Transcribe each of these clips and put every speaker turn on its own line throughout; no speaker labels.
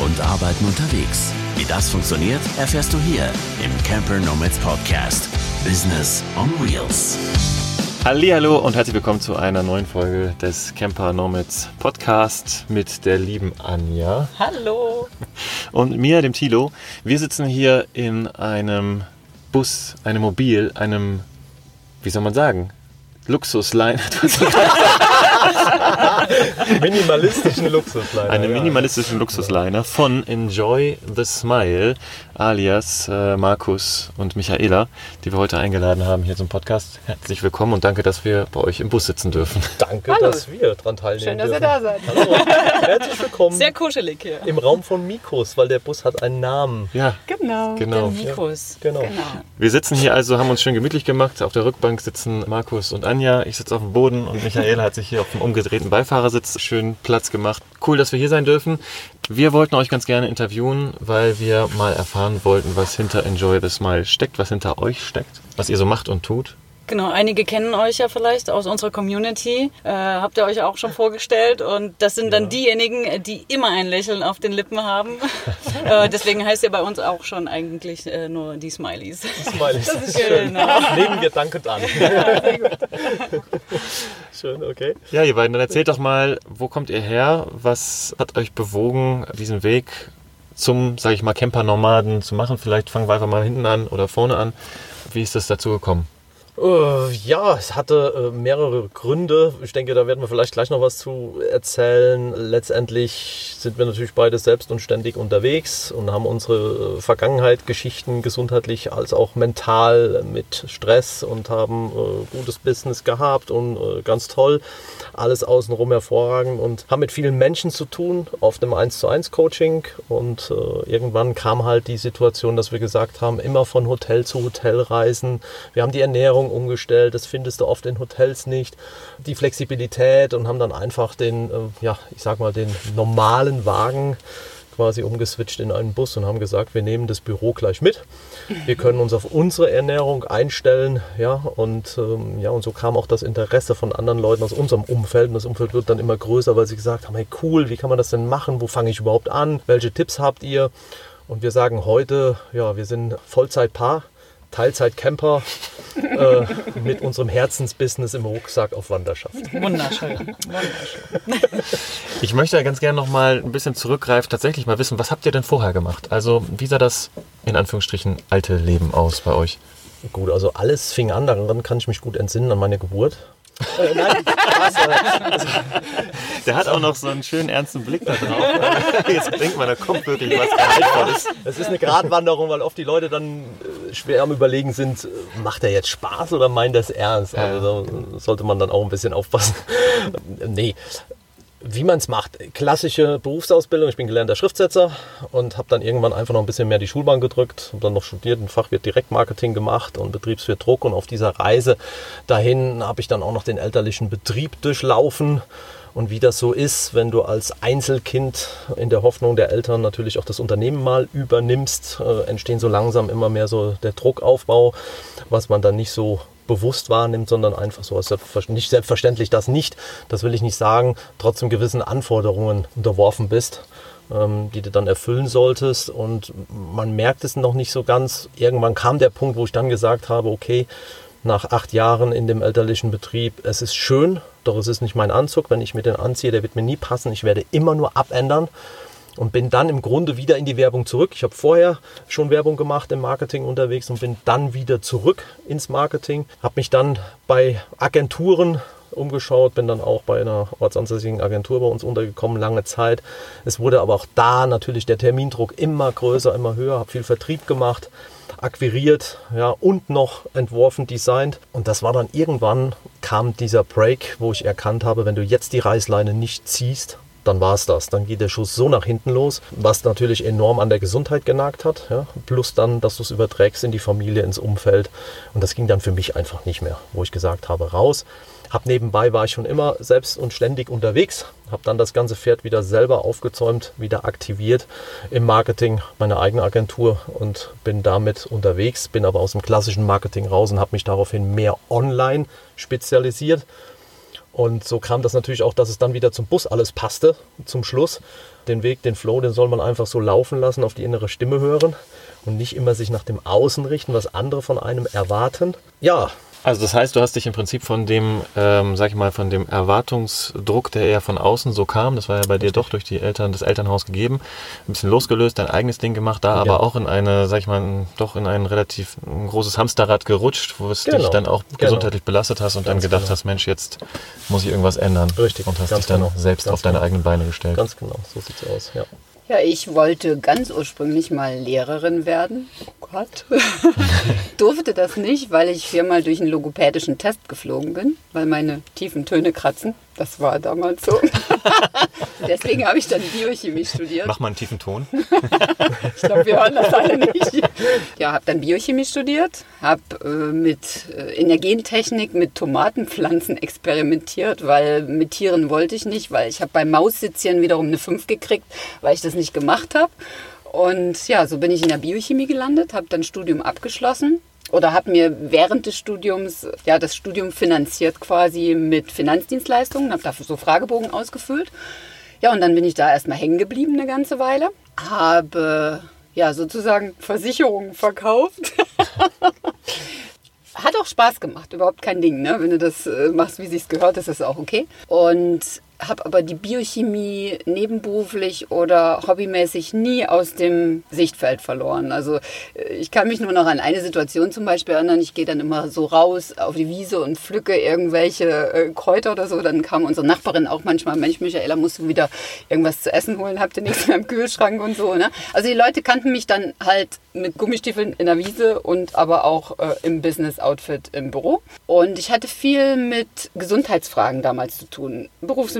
und Arbeiten unterwegs. Wie das funktioniert, erfährst du hier im Camper Nomads Podcast. Business on Wheels.
Hallo und herzlich willkommen zu einer neuen Folge des Camper Nomads Podcast mit der lieben Anja.
Hallo.
Und mir, dem Tilo. Wir sitzen hier in einem Bus, einem Mobil, einem, wie soll man sagen, Luxusliner.
Minimalistischen Luxusliner.
Einen
ja.
minimalistischen Luxusliner von Enjoy the Smile, alias äh, Markus und Michaela, die wir heute eingeladen haben hier zum Podcast. Herzlich willkommen und danke, dass wir bei euch im Bus sitzen dürfen.
Danke,
Hallo.
dass wir dran teilnehmen
Schön, dass ihr
dürfen.
da seid.
Hallo, herzlich willkommen
Sehr kuschelig hier.
im Raum von Mikros, weil der Bus hat einen Namen.
Ja,
Genau.
Genau.
Der Mikros.
Genau.
wir sitzen hier also, haben uns schön gemütlich gemacht. Auf der Rückbank sitzen Markus und Anja. Ich sitze auf dem Boden und Michaela hat sich hier auf dem umgedrehten Beifahrersitz schön Platz gemacht. Cool, dass wir hier sein dürfen. Wir wollten euch ganz gerne interviewen, weil wir mal erfahren wollten, was hinter Enjoy the Smile steckt, was hinter euch steckt, was ihr so macht und tut.
Genau, einige kennen euch ja vielleicht aus unserer Community. Äh, habt ihr euch auch schon vorgestellt. Und das sind dann diejenigen, die immer ein Lächeln auf den Lippen haben. äh, deswegen heißt ihr bei uns auch schon eigentlich äh, nur die Smileys.
Smileys.
Das ist schön. Genau.
Nehmen wir dankend an. Schön, okay.
Ja, ihr beiden, dann erzählt doch mal, wo kommt ihr her? Was hat euch bewogen, diesen Weg zum, sage ich mal, Camper-Nomaden zu machen? Vielleicht fangen wir einfach mal hinten an oder vorne an. Wie ist das dazu gekommen?
Äh, ja, es hatte äh, mehrere Gründe. Ich denke, da werden wir vielleicht gleich noch was zu erzählen. Letztendlich sind wir natürlich beide selbst und ständig unterwegs und haben unsere äh, Vergangenheit, Geschichten gesundheitlich als auch mental mit Stress und haben äh, gutes Business gehabt und äh, ganz toll. Alles außenrum hervorragend und haben mit vielen Menschen zu tun auf dem 1 zu 1 Coaching und äh, irgendwann kam halt die Situation, dass wir gesagt haben, immer von Hotel zu Hotel reisen. Wir haben die Ernährung umgestellt, das findest du oft in Hotels nicht. Die Flexibilität und haben dann einfach den, äh, ja, ich sag mal, den normalen Wagen quasi umgeswitcht in einen Bus und haben gesagt, wir nehmen das Büro gleich mit. Wir können uns auf unsere Ernährung einstellen, ja, und ähm, ja, und so kam auch das Interesse von anderen Leuten aus unserem Umfeld. Und das Umfeld wird dann immer größer, weil sie gesagt haben, hey cool, wie kann man das denn machen? Wo fange ich überhaupt an? Welche Tipps habt ihr? Und wir sagen heute, ja, wir sind Vollzeitpaar, Teilzeitcamper äh, mit unserem Herzensbusiness im Rucksack auf Wanderschaft.
Wunderschön. Wunderschön.
Ich möchte ja ganz gerne noch mal ein bisschen zurückgreifen, tatsächlich mal wissen, was habt ihr denn vorher gemacht? Also, wie sah das in Anführungsstrichen alte Leben aus bei euch?
Gut, also alles fing an, daran kann ich mich gut entsinnen, an meine Geburt. Äh, nein, Spaß, äh,
Der hat auch noch so einen schönen ernsten Blick da drauf. Jetzt denkt man, da kommt wirklich was Gehaltvolles.
Es ist eine Gratwanderung, weil oft die Leute dann äh, schwer am Überlegen sind, macht er jetzt Spaß oder meint er es ernst? Also sollte man dann auch ein bisschen aufpassen. nee. Wie man es macht. Klassische Berufsausbildung. Ich bin gelernter Schriftsetzer und habe dann irgendwann einfach noch ein bisschen mehr die Schulbahn gedrückt. Habe dann noch studiert, ein Fachwirt Direktmarketing gemacht und Betriebswirt Druck. Und auf dieser Reise dahin habe ich dann auch noch den elterlichen Betrieb durchlaufen. Und wie das so ist, wenn du als Einzelkind in der Hoffnung der Eltern natürlich auch das Unternehmen mal übernimmst, äh, entstehen so langsam immer mehr so der Druckaufbau, was man dann nicht so bewusst wahrnimmt, sondern einfach so als selbstver- nicht selbstverständlich das nicht, das will ich nicht sagen, trotzdem gewissen Anforderungen unterworfen bist, ähm, die du dann erfüllen solltest. Und man merkt es noch nicht so ganz. Irgendwann kam der Punkt, wo ich dann gesagt habe, okay, nach acht Jahren in dem elterlichen Betrieb, es ist schön, doch es ist nicht mein Anzug. Wenn ich mir den anziehe, der wird mir nie passen. Ich werde immer nur abändern und bin dann im Grunde wieder in die Werbung zurück. Ich habe vorher schon Werbung gemacht im Marketing unterwegs und bin dann wieder zurück ins Marketing. Habe mich dann bei Agenturen umgeschaut, bin dann auch bei einer ortsansässigen Agentur bei uns untergekommen, lange Zeit. Es wurde aber auch da natürlich der Termindruck immer größer, immer höher, habe viel Vertrieb gemacht, akquiriert ja, und noch entworfen, designt. Und das war dann irgendwann, kam dieser Break, wo ich erkannt habe, wenn du jetzt die Reißleine nicht ziehst, dann war es das. Dann geht der Schuss so nach hinten los, was natürlich enorm an der Gesundheit genagt hat. Ja? Plus dann, dass du es überträgst in die Familie, ins Umfeld. Und das ging dann für mich einfach nicht mehr, wo ich gesagt habe, raus. Hab nebenbei war ich schon immer selbst und ständig unterwegs, habe dann das ganze Pferd wieder selber aufgezäumt, wieder aktiviert im Marketing, meine eigene Agentur und bin damit unterwegs, bin aber aus dem klassischen Marketing raus und habe mich daraufhin mehr online spezialisiert Und so kam das natürlich auch, dass es dann wieder zum Bus alles passte, zum Schluss. Den Weg, den Flow, den soll man einfach so laufen lassen, auf die innere Stimme hören und nicht immer sich nach dem Außen richten, was andere von einem erwarten. Ja,
Also das heißt, du hast dich im Prinzip von dem, ähm, sag ich mal, von dem Erwartungsdruck, der eher von außen so kam, das war ja bei dir doch durch die Eltern, das Elternhaus gegeben, ein bisschen losgelöst, dein eigenes Ding gemacht, da aber auch in eine, sag ich mal, ein- doch in ein relativ ein großes Hamsterrad gerutscht, wo es dich
Genau,
dann auch
genau.
gesundheitlich belastet hast und dann
Ganz
gedacht
genau.
hast, Mensch, jetzt muss ich irgendwas ändern.
Richtig,
Und hast dich dann
genau,
selbst
ganz
auf deine
genau.
eigenen Beine gestellt.
ganz genau, so sieht's aus. Ja.
Ja, ich wollte ganz ursprünglich mal Lehrerin werden. Oh Gott. Durfte das nicht, weil ich viermal durch einen logopädischen Test geflogen bin, weil meine tiefen Töne kratzen. Das war damals so. Deswegen habe ich dann Biochemie studiert.
Mach mal einen tiefen Ton.
Ich glaube, wir hören das alle nicht. Ja, habe dann Biochemie studiert, habe äh, mit äh, in der Gentechnik mit Tomatenpflanzen experimentiert, weil mit Tieren wollte ich nicht, weil ich habe beim Maussitzchen wiederum eine 5 gekriegt, weil ich das nicht gemacht habe. Und ja, so bin ich in der Biochemie gelandet, habe dann Studium abgeschlossen oder habe mir während des Studiums ja das Studium finanziert quasi mit Finanzdienstleistungen, habe dafür so Fragebogen ausgefüllt. Ja, und dann bin ich da erstmal hängen geblieben eine ganze Weile. Habe ja sozusagen Versicherungen verkauft. Hat auch Spaß gemacht, überhaupt kein Ding. Ne? Wenn du das äh, machst, wie sich's gehört, ist das auch okay. Und habe aber die Biochemie nebenberuflich oder hobbymäßig nie aus dem Sichtfeld verloren. Also äh, ich kann mich nur noch an eine Situation zum Beispiel erinnern. Ich gehe dann immer so raus auf die Wiese und pflücke irgendwelche äh, Kräuter oder so. Dann kam unsere Nachbarin auch manchmal, Mensch, Michaela, musst du wieder irgendwas zu essen holen? Habt ihr nichts mehr im Kühlschrank und so. Ne? Also die Leute kannten mich dann halt mit Gummistiefeln in der Wiese und aber auch äh, im Business-Outfit im Büro. Und ich hatte viel mit Gesundheitsfragen damals zu tun.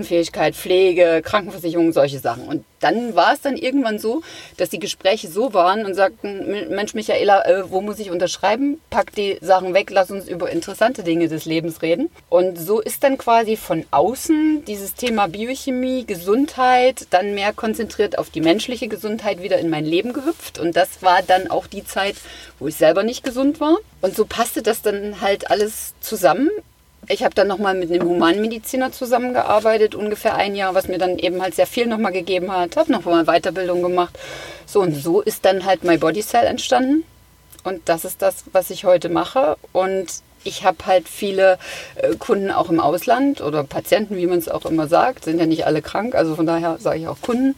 Berufsunfähigkeit, Pflege, Krankenversicherung, solche Sachen. Und dann war es dann irgendwann so, dass die Gespräche so waren und sagten, Mensch Michaela, äh, wo muss ich unterschreiben? Pack die Sachen weg, lass uns über interessante Dinge des Lebens reden. Und so ist dann quasi von außen dieses Thema Biochemie, Gesundheit, dann mehr konzentriert auf die menschliche Gesundheit wieder in mein Leben gehüpft. Und das war dann auch die Zeit, wo ich selber nicht gesund war. Und so passte das dann halt alles zusammen. Ich habe dann nochmal mit einem Humanmediziner zusammengearbeitet, ungefähr ein Jahr, was mir dann eben halt sehr viel nochmal gegeben hat. Habe nochmal Weiterbildung gemacht. So und so ist dann halt My Body Cell entstanden. Und das ist das, was ich heute mache. Und ich habe halt viele äh, Kunden auch im Ausland oder Patienten, wie man es auch immer sagt, sind ja nicht alle krank, also von daher sage ich auch Kunden.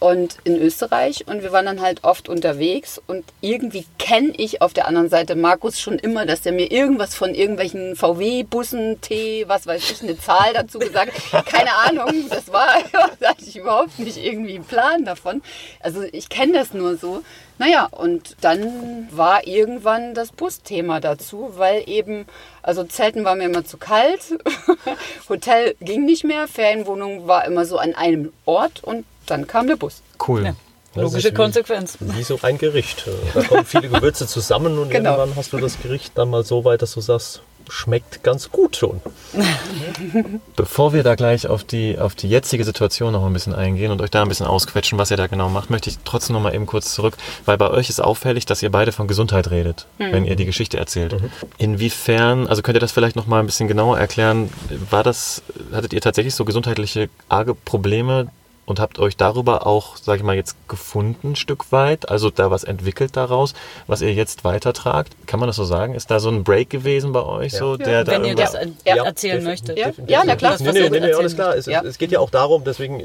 Und in Österreich und wir waren dann halt oft unterwegs und irgendwie kenne ich auf der anderen Seite Markus schon immer, dass der mir irgendwas von irgendwelchen VW-Bussen, T, was weiß ich, eine Zahl dazu gesagt. Keine Ahnung, das war, da hatte ich überhaupt nicht irgendwie einen Plan davon. Also ich kenne das nur so. Naja, und dann war irgendwann das Busthema dazu, weil eben, also Zelten war mir immer zu kalt, Hotel ging nicht mehr, Ferienwohnung war immer so an einem Ort und dann kam der Bus.
Cool.
Ja. Logische
wie-
Konsequenz.
Wie so ein Gericht. Da kommen viele Gewürze zusammen und
Genau.
irgendwann hast du das Gericht dann mal so weit, dass du sagst, schmeckt ganz gut schon.
Bevor wir da gleich auf die, auf die jetzige Situation noch ein bisschen eingehen und euch da ein bisschen ausquetschen, was ihr da genau macht, möchte ich trotzdem noch mal eben kurz zurück, weil bei euch ist auffällig, dass ihr beide von Gesundheit redet, wenn ihr die Geschichte erzählt. Inwiefern, also könnt ihr das vielleicht noch mal ein bisschen genauer erklären, war das, hattet ihr tatsächlich so gesundheitliche arge Probleme und habt euch darüber auch, sag ich mal, jetzt gefunden ein Stück weit, also da was entwickelt daraus, was ihr jetzt weitertragt? Kann man das so sagen? Ist da so ein Break gewesen bei euch,
Ja.
so, der da
Wenn ihr das er
Ja,
erzählen möchtet.
Ja, ja, na klar.
Das,
Nee, nee, nee, nee, alles klar. Es,
Ja.
es geht ja auch darum, deswegen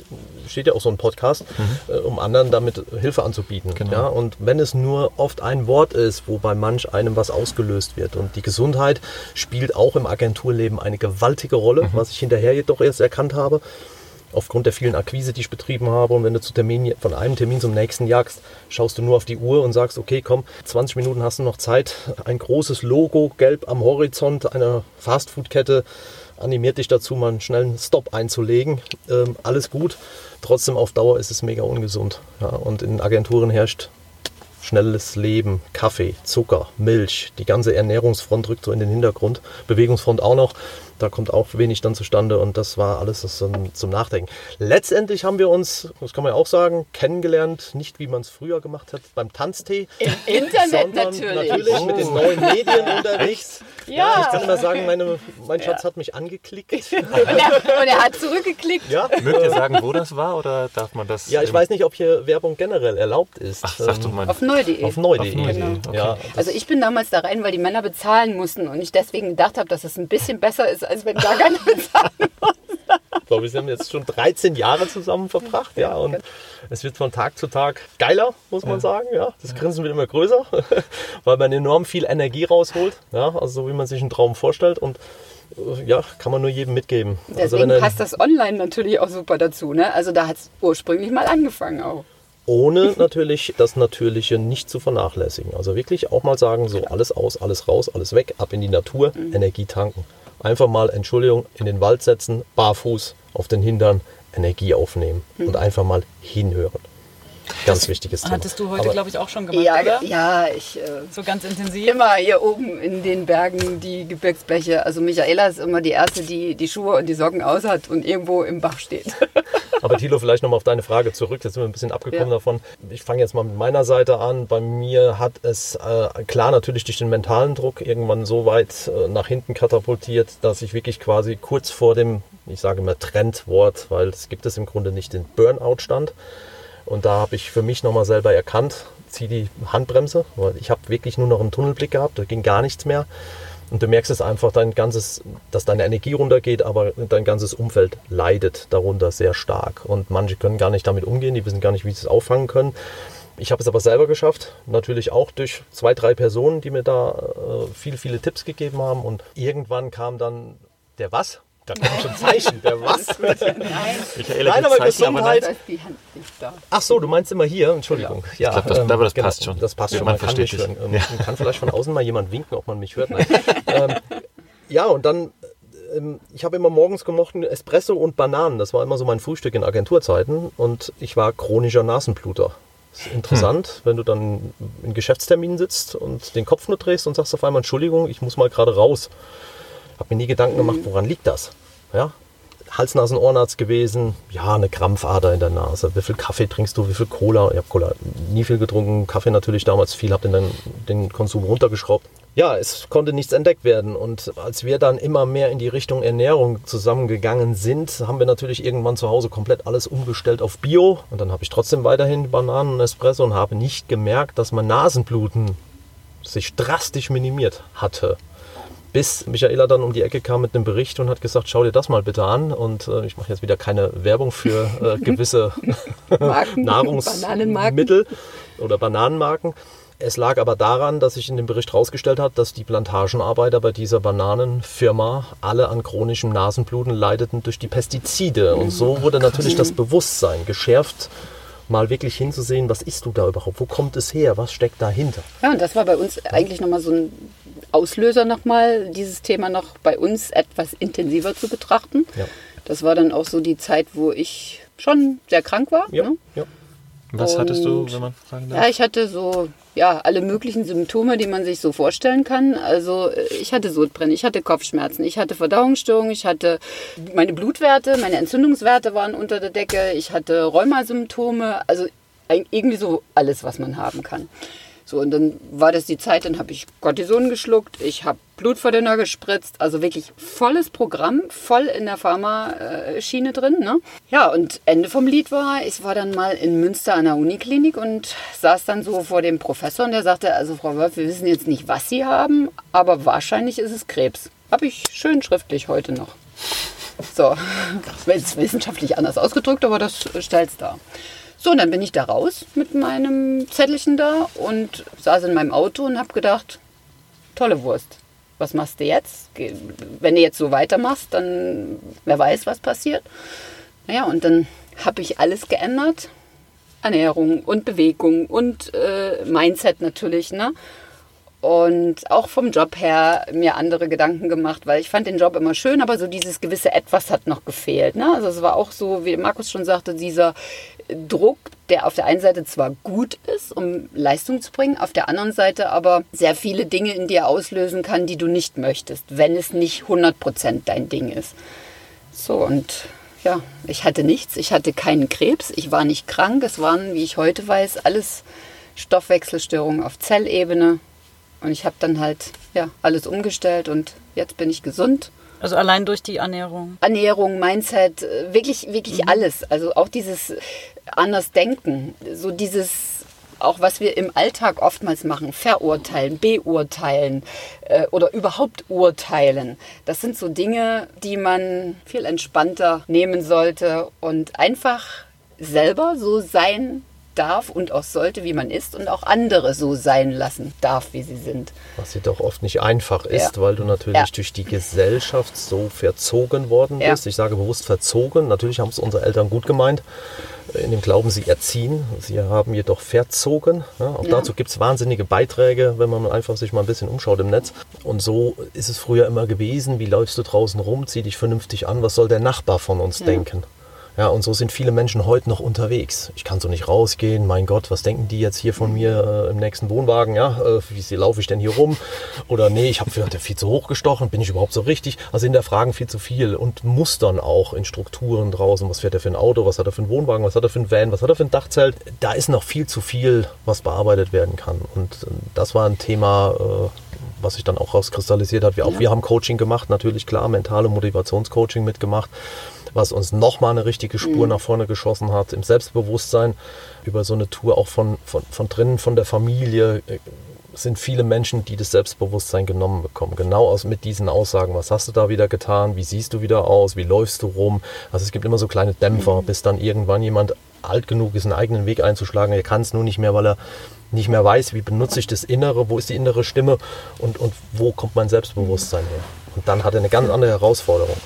steht ja auch so ein Podcast, äh, um anderen damit Hilfe anzubieten.
Genau.
Ja? Und wenn es nur oft ein Wort ist, wo bei manch einem was ausgelöst wird. Und die Gesundheit spielt auch im Agenturleben eine gewaltige Rolle, was ich hinterher jedoch erst erkannt habe. Aufgrund der vielen Akquise, die ich betrieben habe. Und wenn du zu Termin, von einem Termin zum nächsten jagst, schaust du nur auf die Uhr und sagst, okay, komm, 20 Minuten hast du noch Zeit. Ein großes Logo, gelb am Horizont einer Fastfood-Kette animiert dich dazu, mal einen schnellen Stop einzulegen. Ähm, alles gut. Trotzdem auf Dauer ist es mega ungesund. Ja, und in Agenturen herrscht schnelles Leben, Kaffee, Zucker, Milch, die ganze Ernährungsfront rückt so in den Hintergrund, Bewegungsfront auch noch. Da kommt auch wenig dann zustande und das war alles das zum, zum Nachdenken. Letztendlich haben wir uns, das kann man ja auch sagen, kennengelernt, nicht wie man es früher gemacht hat beim Tanztee.
Im Internet
sondern
natürlich.
natürlich mit den neuen Medien unterwegs.
Ja.
Ich kann immer sagen, meine, mein Schatz hat mich angeklickt.
Und er, und er hat zurückgeklickt.
Ja.
Mögt ihr sagen, wo das war oder darf man das?
Ja, ich weiß nicht, ob hier Werbung generell erlaubt ist.
Ach, sag
Ähm,
doch mal.
Auf neu.de.
Auf neu.de. Genau.
okay.
Ja,
Also ich bin damals da rein, weil die Männer bezahlen mussten und ich deswegen gedacht habe, dass es ein bisschen besser ist, als wenn gar keiner bezahlt.
ich glaube, wir haben jetzt schon 13 Jahre zusammen verbracht. Ja, und es wird von Tag zu Tag geiler, muss man sagen. Ja, das Grinsen wird immer größer, weil man enorm viel Energie rausholt. Ja, also so wie man sich einen Traum vorstellt und äh, ja, kann man nur jedem mitgeben. also
Deswegen
er,
passt das online natürlich auch super dazu. Ne? Also da hat es ursprünglich mal angefangen auch.
ohne natürlich das Natürliche nicht zu vernachlässigen. Also wirklich auch mal sagen, so alles aus, alles raus, alles weg, ab in die Natur,
Mhm.
Energie tanken. Einfach mal, Entschuldigung, in den Wald setzen, barfuß auf den Hintern, Energie aufnehmen
Mhm.
und einfach mal hinhören. Ganz wichtiges Thema.
Hattest du heute, glaube ich, auch schon gemacht,
Ja,
oder?
ja, ich äh,
So ganz intensiv.
immer hier oben in den Bergen die Gebirgsbäche. Also Michaela ist immer die Erste, die die Schuhe und die Socken aus hat und irgendwo im Bach steht.
Aber Thilo, vielleicht nochmal auf deine Frage zurück. Jetzt sind wir ein bisschen abgekommen
Ja.
davon. Ich fange jetzt mal mit meiner Seite an. Bei mir hat es äh, klar natürlich durch den mentalen Druck irgendwann so weit äh, nach hinten katapultiert, dass ich wirklich quasi kurz vor dem, ich sage mal Trendwort, weil es gibt es im Grunde nicht, den Burnout stand. Und da habe ich für mich nochmal selber erkannt, zieh die Handbremse, weil ich habe wirklich nur noch einen Tunnelblick gehabt, da ging gar nichts mehr. Und du merkst es einfach, dein ganzes, dass deine Energie runtergeht, aber dein ganzes Umfeld leidet darunter sehr stark. Und manche können gar nicht damit umgehen, die wissen gar nicht, wie sie es auffangen können. Ich habe es aber selber geschafft, natürlich auch durch zwei, drei Personen, die mir da äh, viele, viele Tipps gegeben haben. Und irgendwann kam dann der Was? Da kommen schon Zeichen, der Was?
Michaela,
Nein,
die
aber
Zeichen,
Gesundheit-
nicht da.
Ach so, du meinst immer hier, Entschuldigung. Ja,
Ich glaub, das- aber das passt schon.
Das passt
Ja,
schon,
man
man, kann
versteht
mich hören.
dich.
Ähm, Kann vielleicht von außen mal jemand winken, ob man mich hört. Nein. ähm, ja, und dann, ähm, ich habe immer morgens gemocht Espresso und Bananen. Das war immer so mein Frühstück in Agenturzeiten. Und ich war chronischer Nasenbluter. Das ist interessant,
Hm.
wenn du dann in Geschäftsterminen sitzt und den Kopf nur drehst und sagst auf einmal, Entschuldigung, ich muss mal gerade raus. Habe mir nie Gedanken gemacht, woran liegt das? Ja? Hals, Nasen, Ohrenarzt gewesen, ja, eine Krampfader in der Nase. Wie viel Kaffee trinkst du, wie viel Cola? Ich habe Cola nie viel getrunken, Kaffee natürlich damals viel, habe den, den Konsum runtergeschraubt. Ja, es konnte nichts entdeckt werden. Und als wir dann immer mehr in die Richtung Ernährung zusammengegangen sind, haben wir natürlich irgendwann zu Hause komplett alles umgestellt auf Bio. Und dann habe ich trotzdem weiterhin Bananen und Espresso und habe nicht gemerkt, dass mein Nasenbluten sich drastisch minimiert hatte. Bis Michaela dann um die Ecke kam mit einem Bericht und hat gesagt, schau dir das mal bitte an. Und äh, ich mache jetzt wieder keine Werbung für äh, gewisse
Marken.
Nahrungsmittel oder Bananenmarken. Es lag aber daran, dass sich in dem Bericht herausgestellt hat, dass die Plantagenarbeiter bei dieser Bananenfirma alle an chronischem Nasenbluten leideten durch die Pestizide. Und so wurde natürlich das Bewusstsein geschärft, mal wirklich hinzusehen, was isst du da überhaupt? Wo kommt es her? Was steckt dahinter?
Ja, und das war bei uns eigentlich nochmal so ein Auslöser nochmal, dieses Thema noch bei uns etwas intensiver zu betrachten.
Ja.
Das war dann auch so die Zeit, wo ich schon sehr krank war.
Ja,
Ne?
ja.
Was hattest du,
Und-
wenn man fragen darf?
Ja, ich hatte so, ja, alle möglichen Symptome, die man sich so vorstellen kann. Also äh, ich hatte Sodbrennen, ich hatte Kopfschmerzen, ich hatte Verdauungsstörungen, ich hatte meine Blutwerte, meine Entzündungswerte waren unter der Decke, ich hatte Rheumasymptome, also irgendwie so alles, was man haben kann. So, und dann war das die Zeit, dann habe ich Cortison geschluckt, ich habe Blutverdünner gespritzt, also wirklich volles Programm, voll in der Pharma-Schiene drin. Ne? Ja, und Ende vom Lied war, ich war dann mal in Münster an der Uniklinik und saß dann so vor dem Professor und der sagte, also Frau Wolf, wir wissen jetzt nicht, was Sie haben, aber wahrscheinlich ist es Krebs. Habe ich schön schriftlich heute noch. So, ist wissenschaftlich anders ausgedrückt, aber das stellt's dar. So, und dann bin ich da raus mit meinem Zettelchen da und saß in meinem Auto und habe gedacht, tolle Wurst. Was machst du jetzt? Wenn du jetzt so weitermachst, dann wer weiß, was passiert. Naja, und dann habe ich alles geändert. Ernährung und Bewegung und äh, Mindset natürlich. Ne? Und auch vom Job her mir andere Gedanken gemacht, weil ich fand den Job immer schön, aber so dieses gewisse Etwas hat noch gefehlt. Ne? Also es war auch so, wie Markus schon sagte, dieser Druck, der auf der einen Seite zwar gut ist, um Leistung zu bringen, auf der anderen Seite aber sehr viele Dinge in dir auslösen kann, die du nicht möchtest, wenn es nicht 100% dein Ding ist. So und ja, ich hatte nichts, ich hatte keinen Krebs, ich war nicht krank, es waren, wie ich heute weiß, alles Stoffwechselstörungen auf Zellebene und ich habe dann halt ja, alles umgestellt und jetzt bin ich gesund.
Also allein durch die Ernährung.
Ernährung, Mindset, äh, wirklich, wirklich mhm. alles. Also auch dieses anders denken, so dieses auch was wir im Alltag oftmals machen, verurteilen, beurteilen äh, oder überhaupt urteilen. Das sind so Dinge, die man viel entspannter nehmen sollte und einfach selber so sein darf und auch sollte, wie man ist und auch andere so sein lassen darf, wie sie sind.
Was jedoch oft nicht einfach ist, ja. weil du natürlich ja. durch die Gesellschaft so verzogen worden bist. Ja. Ich sage bewusst verzogen. Natürlich haben es unsere Eltern gut gemeint. In dem Glauben, sie erziehen. Sie haben jedoch verzogen. auch dazu gibt es wahnsinnige Beiträge, wenn man einfach sich mal ein bisschen umschaut im Netz. Und so ist es früher immer gewesen. Wie läufst du draußen rum? Zieh dich vernünftig an. Was soll der Nachbar von uns denken? Ja, und so sind viele Menschen heute noch unterwegs. Ich kann so nicht rausgehen. Mein Gott, was denken die jetzt hier von mir äh, im nächsten Wohnwagen? Ja, äh, wie laufe ich denn hier rum? Oder nee, ich habe viel zu hoch gestochen. Bin ich überhaupt so richtig? Also in der Fragen viel zu viel und Mustern auch in Strukturen draußen. Was fährt er für ein Auto? Was hat er für einen Wohnwagen? Was hat er für ein Van? Was hat er für ein Dachzelt? Da ist noch viel zu viel, was bearbeitet werden kann. Und äh, das war ein Thema, äh, was sich dann auch rauskristallisiert hat. Wir, auch, wir haben Coaching gemacht, natürlich klar, mentale Motivationscoaching mitgemacht was uns nochmal eine richtige Spur mhm. nach vorne geschossen hat im Selbstbewusstsein. Über so eine Tour auch von, von, von drinnen, von der Familie äh, sind viele Menschen, die das Selbstbewusstsein genommen bekommen. Genau aus, mit diesen Aussagen. Was hast du da wieder getan? Wie siehst du wieder aus? Wie läufst du rum? Also es gibt immer so kleine Dämpfer, mhm. bis dann irgendwann jemand alt genug ist, einen eigenen Weg einzuschlagen. Er kann es nur nicht mehr, weil er nicht mehr weiß, wie benutze ich das Innere, wo ist die innere Stimme und, und wo kommt mein Selbstbewusstsein her. Und dann hat er eine ganz andere Herausforderung.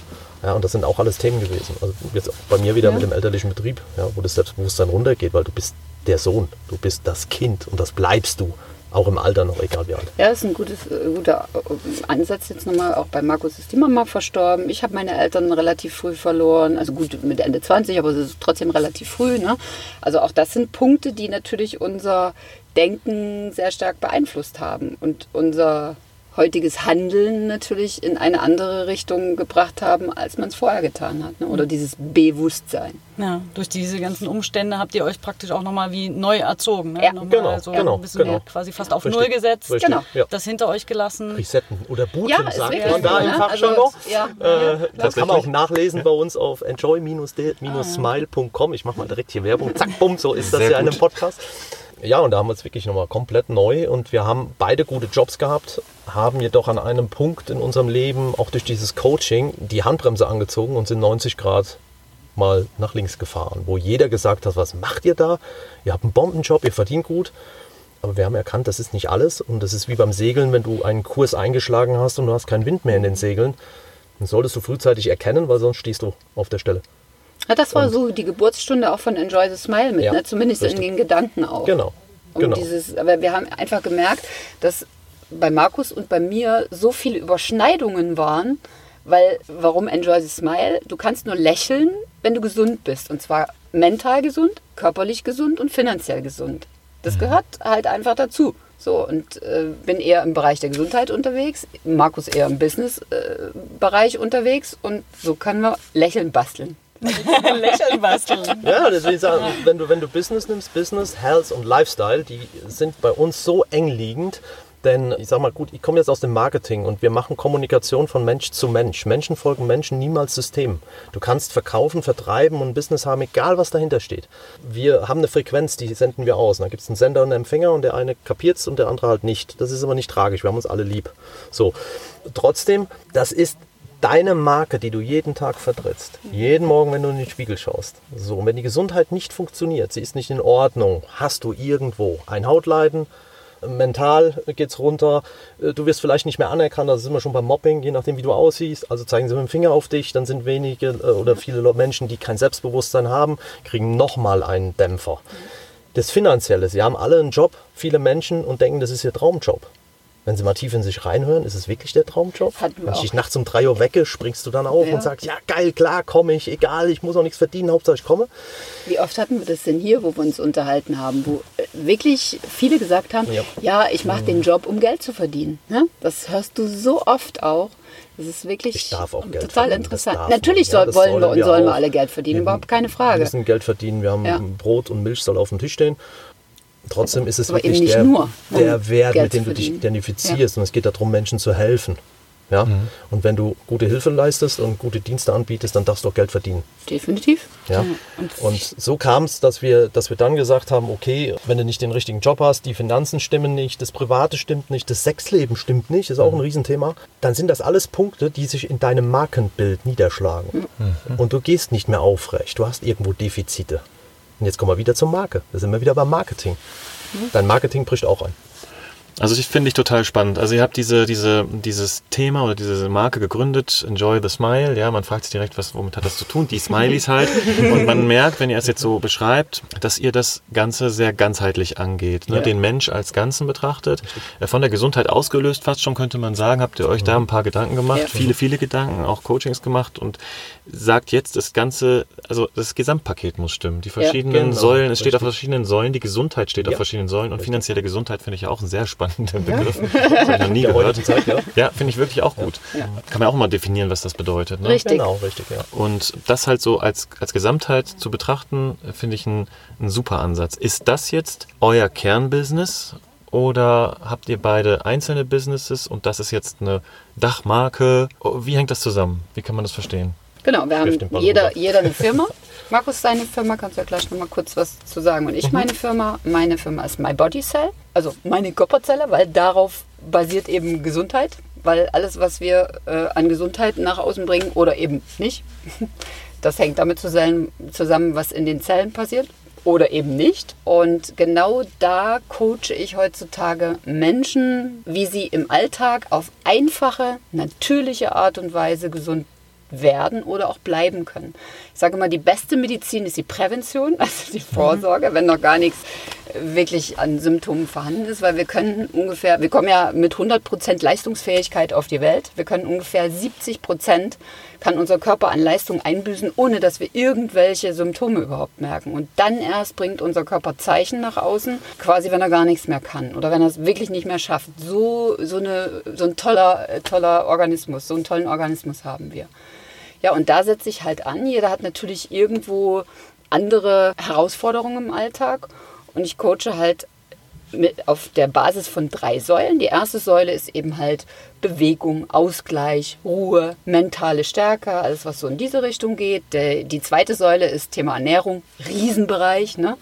Ja, und das sind auch alles Themen gewesen. Also jetzt bei mir wieder ja. mit dem elterlichen Betrieb, ja, wo das Selbstbewusstsein runtergeht, weil du bist der Sohn, du bist das Kind und das bleibst du. Auch im Alter noch, egal wie alt.
Ja, das ist ein gutes, äh, guter äh, Ansatz jetzt nochmal. Auch bei Markus ist die Mama verstorben. Ich habe meine Eltern relativ früh verloren. Also gut, mit Ende 20, aber es ist trotzdem relativ früh. Ne? Also auch das sind Punkte, die natürlich unser Denken sehr stark beeinflusst haben und unser heutiges Handeln natürlich in eine andere Richtung gebracht haben, als man es vorher getan hat. Ne? Oder mhm. dieses Bewusstsein.
Ja, durch diese ganzen Umstände habt ihr euch praktisch auch nochmal wie neu erzogen. Ne?
Ja,
nochmal
genau, so genau,
ein bisschen
genau.
quasi fast auf Richtig, Null gesetzt.
Richtig, genau.
Ja. Das hinter euch gelassen.
Resetten oder booten,
ja,
sagt man da im Fachjargon.
Also, ja,
äh, das kann man auch nachlesen bei uns auf enjoy-smile.com. Ich mache mal direkt hier Werbung. Zack, bumm, so ist das ja in einem Podcast. Ja, und da haben wir es wirklich nochmal komplett neu und wir haben beide gute Jobs gehabt, haben jedoch an einem Punkt in unserem Leben, auch durch dieses Coaching, die Handbremse angezogen und sind 90 Grad mal nach links gefahren, wo jeder gesagt hat, was macht ihr da? Ihr habt einen Bombenjob, ihr verdient gut. Aber wir haben erkannt, das ist nicht alles und das ist wie beim Segeln, wenn du einen Kurs eingeschlagen hast und du hast keinen Wind mehr in den Segeln, dann solltest du frühzeitig erkennen, weil sonst stehst du auf der Stelle.
Ja, das war und so die Geburtsstunde auch von Enjoy the Smile mit, ja, ne? zumindest richtig. in den Gedanken auch.
Genau.
Und genau. Dieses, aber wir haben einfach gemerkt, dass bei Markus und bei mir so viele Überschneidungen waren, weil warum Enjoy the Smile? Du kannst nur lächeln, wenn du gesund bist. Und zwar mental gesund, körperlich gesund und finanziell gesund. Das mhm. gehört halt einfach dazu. So, und äh, bin eher im Bereich der Gesundheit unterwegs, Markus eher im Business-Bereich äh, unterwegs und so können wir Lächeln basteln.
Lächeln basteln.
Ja, deswegen sagen, wenn du, wenn du Business nimmst, Business, Health und Lifestyle, die sind bei uns so eng liegend, denn ich sag mal, gut, ich komme jetzt aus dem Marketing und wir machen Kommunikation von Mensch zu Mensch. Menschen folgen Menschen, niemals System. Du kannst verkaufen, vertreiben und ein Business haben, egal was dahinter steht. Wir haben eine Frequenz, die senden wir aus. Da gibt es einen Sender und einen Empfänger und der eine kapiert es und der andere halt nicht. Das ist aber nicht tragisch, wir haben uns alle lieb. So, trotzdem, das ist deine Marke, die du jeden Tag vertrittst, jeden Morgen, wenn du in den Spiegel schaust. So, und wenn die Gesundheit nicht funktioniert, sie ist nicht in Ordnung, hast du irgendwo ein Hautleiden, mental geht es runter, äh, du wirst vielleicht nicht mehr anerkannt, da sind wir schon beim Mobbing, je nachdem wie du aussiehst, also zeigen sie mit dem Finger auf dich, dann sind wenige äh, oder viele Menschen, die kein Selbstbewusstsein haben, kriegen nochmal einen Dämpfer. Das Finanzielle, sie haben alle einen Job, viele Menschen und denken, das ist ihr Traumjob. Wenn Sie mal tief in sich reinhören, ist es wirklich der Traumjob?
Hatten wir
Wenn ich dich nachts um 3 Uhr wecke, springst du dann auf
Ja.
und sagst, ja geil, klar, komme ich, egal, ich muss auch nichts verdienen, Hauptsache ich komme.
Wie oft hatten wir das denn hier, wo wir uns unterhalten haben, wo äh, wirklich viele gesagt haben,
Ja.
ja, ich mache den Job, um Geld zu verdienen. Ne? Das hörst du so oft auch. Das ist wirklich
Ich darf auch Geld
total
verdienen,
interessant. Natürlich
man, ja,
wollen wir und
wir
sollen wir alle Geld verdienen, überhaupt keine
Wir
Frage.
müssen Geld verdienen, wir haben. Brot und Milch soll auf dem Tisch stehen. Trotzdem ist es
Aber
wirklich der,
nur,
der Wert,
Geld
mit dem du dich identifizierst. Und es geht darum, Menschen zu helfen. Ja?
Mhm.
Und wenn du gute Hilfe leistest und gute Dienste anbietest, dann darfst du auch Geld verdienen.
Definitiv.
Ja? Und so kam es, dass wir, dass wir dann gesagt haben, okay, wenn du nicht den richtigen Job hast, die Finanzen stimmen nicht, das Private stimmt nicht, das Sexleben stimmt nicht, ist auch ein Riesenthema, dann sind das alles Punkte, die sich in deinem Markenbild niederschlagen. Und du gehst nicht mehr aufrecht, du hast irgendwo Defizite. Und jetzt kommen wir wieder zur Marke. Da sind wir wieder beim Marketing. Dein Marketing bricht auch ein.
Also ich finde ich total spannend. Also ihr habt diese, diese, dieses Thema oder diese Marke gegründet, Enjoy the Smile. Ja, man fragt sich direkt, was, womit hat das zu tun? Die Smileys halt. Und man merkt, wenn ihr es jetzt so beschreibt, dass ihr das Ganze sehr ganzheitlich angeht. Ne?
Ja.
Den Mensch als Ganzen betrachtet. Äh, Von der Gesundheit ausgelöst fast schon, könnte man sagen. Habt ihr euch da ein paar Gedanken gemacht?
Ja.
Viele, viele Gedanken, auch Coachings gemacht und sagt jetzt das Ganze, also das Gesamtpaket muss stimmen. Die verschiedenen
genau,
Säulen, es steht auf verschiedenen Säulen, die Gesundheit steht auf
Ja.
verschiedenen Säulen und finanzielle Gesundheit finde ich ja auch einen sehr spannenden Begriff. Das habe ich noch nie
Der
gehört.
Zeit, ja.
Ja, finde ich wirklich auch gut. Kann man auch mal definieren, was das bedeutet. Ne?
Richtig.
Genau, richtig, ja.
Und das halt so als, als Gesamtheit zu betrachten, finde ich ein, ein super Ansatz. Ist das jetzt euer Kernbusiness oder habt ihr beide einzelne Businesses und das ist jetzt eine Dachmarke? Oh, Wie hängt das zusammen? Wie kann man das verstehen?
Genau, wir haben jeder, jeder eine Firma. Markus, deine Firma, kannst du ja gleich noch mal kurz was zu sagen. Und ich meine Firma, meine Firma ist My Body Cell, also meine Körperzelle, weil darauf basiert eben Gesundheit, weil alles, was wir äh, an Gesundheit nach außen bringen oder eben nicht, das hängt damit zusammen, zusammen, was in den Zellen passiert oder eben nicht. Und genau da coache ich heutzutage Menschen, wie sie im Alltag auf einfache, natürliche Art und Weise gesund werden oder auch bleiben können. Ich sage mal, die beste Medizin ist die Prävention, also die Vorsorge, wenn noch gar nichts wirklich an Symptomen vorhanden ist, weil wir können ungefähr, wir kommen ja mit 100% Leistungsfähigkeit auf die Welt, wir können ungefähr 70% kann unser Körper an Leistung einbüßen, ohne dass wir irgendwelche Symptome überhaupt merken. Und dann erst bringt unser Körper Zeichen nach außen, quasi wenn er gar nichts mehr kann oder wenn er es wirklich nicht mehr schafft. So, so, eine, so ein toller, toller Organismus, so einen tollen Organismus haben wir. Ja, und da setze ich halt an. Jeder hat natürlich irgendwo andere Herausforderungen im Alltag. Und ich coache halt mit, auf der Basis von drei Säulen. Die erste Säule ist eben halt Bewegung, Ausgleich, Ruhe, mentale Stärke, alles was so in diese Richtung geht. Die zweite Säule ist Thema Ernährung, Riesenbereich, ne?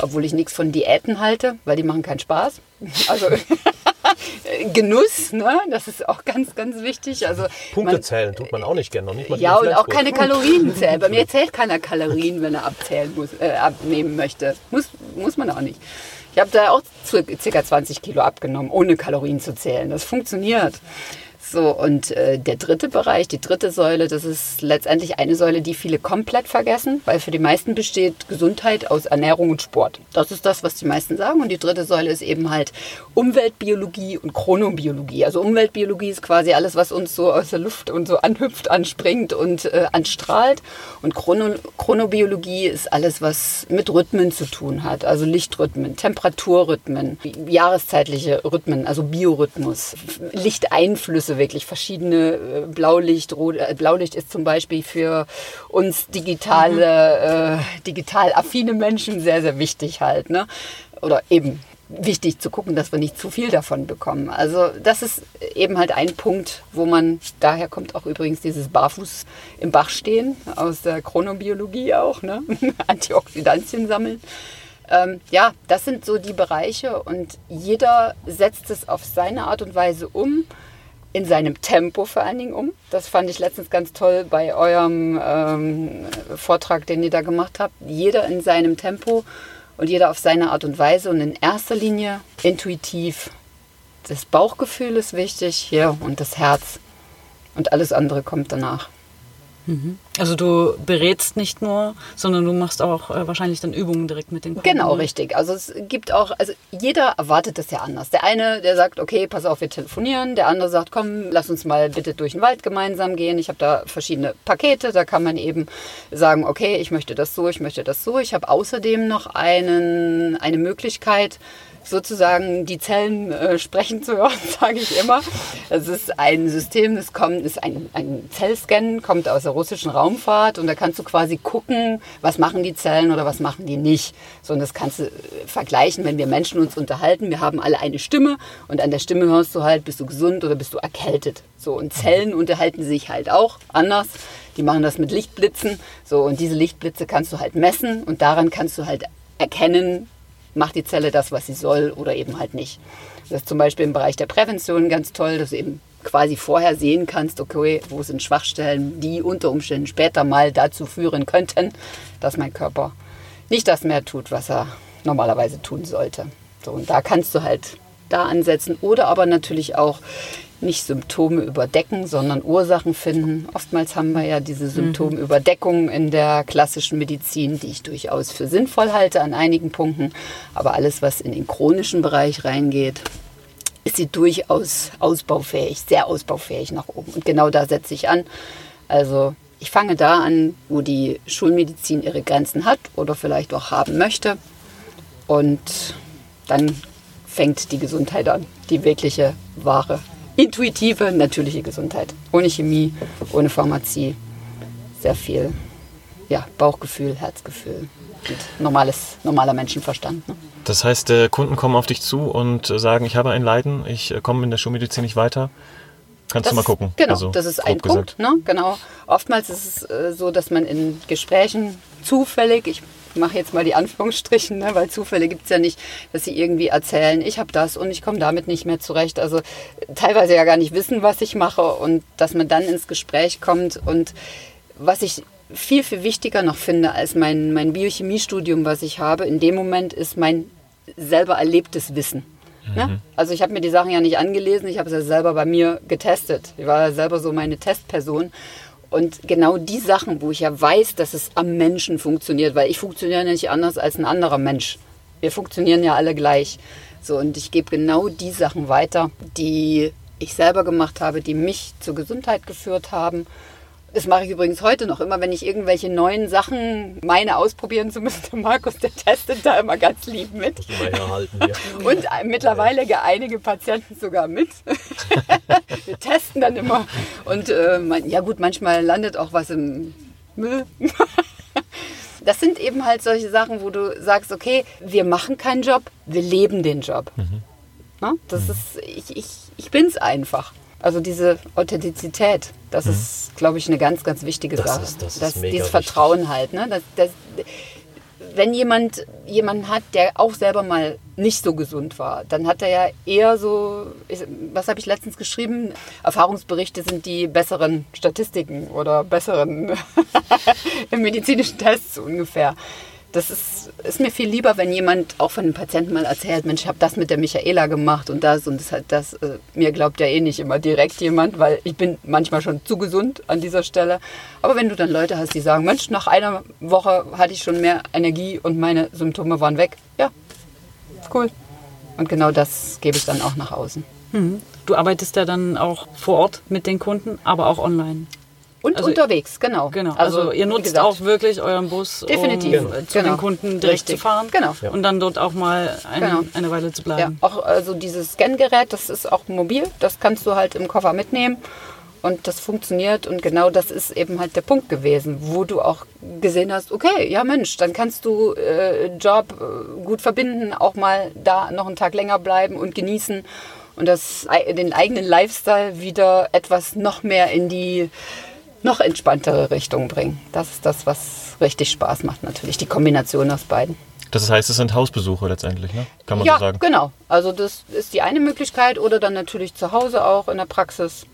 Obwohl ich nichts von Diäten halte, weil die machen keinen Spaß. Also Genuss, ne? das ist auch ganz, ganz wichtig. Also
Punkte
man-
zählen tut man auch nicht gerne. Noch nicht
ja, und auch keine Kalorien zählen. Bei mir zählt keiner Kalorien, wenn er abzählen muss, äh, abnehmen möchte. Muss, muss man auch nicht. Ich habe da auch circa 20 Kilo abgenommen, ohne Kalorien zu zählen. Das funktioniert. So, und äh, der dritte Bereich, die dritte Säule, das ist letztendlich eine Säule, die viele komplett vergessen, weil für die meisten besteht Gesundheit aus Ernährung und Sport. Das ist das, was die meisten sagen. Und die dritte Säule ist eben halt Umweltbiologie und Chronobiologie. Also Umweltbiologie ist quasi alles, was uns so aus der Luft und so anhüpft, anspringt und äh, anstrahlt. Und Chrono Chronobiologie ist alles, was mit Rhythmen zu tun hat. Also Lichtrhythmen, Temperaturrhythmen, jahreszeitliche Rhythmen, also Biorhythmus, Lichteinflüsse wirklich, verschiedene äh, Blaulicht, äh, Blaulicht ist zum Beispiel für uns digitale, äh, digital affine Menschen sehr, sehr wichtig halt. Ne? Oder eben wichtig zu gucken, dass wir nicht zu viel davon bekommen. Also das ist eben halt ein Punkt, wo man, daher kommt auch übrigens dieses Barfuß im Bach stehen, aus der Chronobiologie auch, ne? Antioxidantien sammeln. Ähm, ja, das sind so die Bereiche und jeder setzt es auf seine Art und Weise um, in seinem Tempo vor allen Dingen um. Das fand ich letztens ganz toll bei eurem ähm, Vortrag, den ihr da gemacht habt. Jeder in seinem Tempo und jeder auf seine Art und Weise und in erster Linie intuitiv. Das Bauchgefühl ist wichtig hier und das Herz und alles andere kommt danach.
Also du berätst nicht nur, sondern du machst auch äh, wahrscheinlich dann Übungen direkt mit den Kunden.
Genau, richtig. Also es gibt auch, also jeder erwartet das ja anders. Der eine, der sagt, okay, pass auf, wir telefonieren. Der andere sagt, komm, lass uns mal bitte durch den Wald gemeinsam gehen. Ich habe da verschiedene Pakete. Da kann man eben sagen, okay, ich möchte das so, ich möchte das so. Ich habe außerdem noch einen, eine Möglichkeit, sozusagen die Zellen äh, sprechen zu hören, sage ich immer. Es ist ein System, das kommt, ist ein, ein Zellscan, kommt aus der russischen Raumfahrt und da kannst du quasi gucken, was machen die Zellen oder was machen die nicht. So, und das kannst du äh, vergleichen, wenn wir Menschen uns unterhalten. Wir haben alle eine Stimme und an der Stimme hörst du halt, bist du gesund oder bist du erkältet. So, und Zellen unterhalten sich halt auch anders. Die machen das mit Lichtblitzen. So, und diese Lichtblitze kannst du halt messen und daran kannst du halt erkennen, macht die Zelle das, was sie soll oder eben halt nicht. Das ist zum Beispiel im Bereich der Prävention ganz toll, dass du eben quasi vorher sehen kannst, okay, wo sind Schwachstellen, die unter Umständen später mal dazu führen könnten, dass mein Körper nicht das mehr tut, was er normalerweise tun sollte. So, und da kannst du halt da ansetzen oder aber natürlich auch nicht Symptome überdecken, sondern Ursachen finden. Oftmals haben wir ja diese Symptomüberdeckung in der klassischen Medizin, die ich durchaus für sinnvoll halte an einigen Punkten. Aber alles, was in den chronischen Bereich reingeht, ist sie durchaus ausbaufähig, sehr ausbaufähig nach oben. Und genau da setze ich an. Also ich fange da an, wo die Schulmedizin ihre Grenzen hat oder vielleicht auch haben möchte. Und dann fängt die Gesundheit an, die wirkliche, wahre intuitive, natürliche Gesundheit. Ohne Chemie, ohne Pharmazie. Sehr viel ja, Bauchgefühl, Herzgefühl und normales, normaler Menschenverstand. Ne?
Das heißt, äh, Kunden kommen auf dich zu und äh, sagen, ich habe ein Leiden, ich äh, komme in der Schulmedizin nicht weiter. Kannst
das
du mal gucken.
Genau,
Also,
das ist ein. Punkt. Ne? Genau. Oftmals ist es äh, so, dass man in Gesprächen zufällig, ich mache jetzt mal die Anführungsstrichen, ne, weil Zufälle gibt es ja nicht, dass sie irgendwie erzählen, ich habe das und ich komme damit nicht mehr zurecht. Also teilweise ja gar nicht wissen, was ich mache und dass man dann ins Gespräch kommt. Und was ich viel, viel wichtiger noch finde als mein, mein Biochemiestudium, was ich habe, in dem Moment ist mein selber erlebtes Wissen. Ne? Also ich habe mir die Sachen ja nicht angelesen, ich habe es ja selber bei mir getestet. Ich war ja selber so meine Testperson. Und genau die Sachen, wo ich ja weiß, dass es am Menschen funktioniert, weil ich funktioniere nicht anders als ein anderer Mensch. Wir funktionieren ja alle gleich. So, und ich gebe genau die Sachen weiter, die ich selber gemacht habe, die mich zur Gesundheit geführt haben. Das mache ich übrigens heute noch. Immer wenn ich irgendwelche neuen Sachen meine ausprobieren zu müssen, Markus, der testet da immer ganz lieb mit.
Mal herhalten hier.
Und äh, mittlerweile ge- einige Patienten sogar mit. Wir testen dann immer. Und äh, man, ja gut, manchmal landet auch was im Müll. Das sind eben halt solche Sachen, wo du sagst, okay, wir machen keinen Job, wir leben den Job. Na, das ist, ich, ich, ich bin's einfach. Also diese Authentizität, das ist, glaube ich, eine ganz, ganz wichtige
Das
Sache.
ist- das ist mega
dieses
wichtig.
Vertrauen halt. Ne? Das, das, wenn jemand jemanden hat, der auch selber mal nicht so gesund war, dann hat er ja eher so, ich, was habe ich letztens geschrieben? Erfahrungsberichte sind die besseren Statistiken oder besseren medizinischen Tests ungefähr. Das ist, ist mir viel lieber, wenn jemand auch von dem Patienten mal erzählt, Mensch, ich habe das mit der Michaela gemacht und das und das hat das. Äh, mir glaubt ja eh nicht immer direkt jemand, weil ich bin manchmal schon zu gesund an dieser Stelle. Aber wenn du dann Leute hast, die sagen, Mensch, nach einer Woche hatte ich schon mehr Energie und meine Symptome waren weg, ja, cool. Und genau das gebe ich dann auch nach außen.
Du arbeitest ja dann auch vor Ort mit den Kunden, aber auch online.
Und
Also-
unterwegs, genau.
Genau. Also, ihr
wie
nutzt auch wirklich euren Bus,
Definitiv.
um äh, zu
Genau.
den Kunden direkt
Richtig.
zu fahren
Genau.
und dann dort auch mal eine,
Genau.
eine Weile zu
Ja,
bleiben.
auch also dieses Scangerät, das ist auch mobil, das kannst du halt im Koffer mitnehmen und das funktioniert und genau das ist eben halt der Punkt gewesen, wo du auch gesehen hast, okay, ja Mensch, dann kannst du äh, Job äh, gut verbinden, auch mal da noch einen Tag länger bleiben und genießen und das den eigenen Lifestyle wieder etwas noch mehr in die noch entspanntere Richtung bringen. Das ist das, was richtig Spaß macht natürlich, die Kombination aus beiden.
Das heißt, es sind Hausbesuche letztendlich, ne? Kann man
ja,
so sagen.
genau. Also das ist die eine Möglichkeit oder dann natürlich zu Hause auch in der Praxis.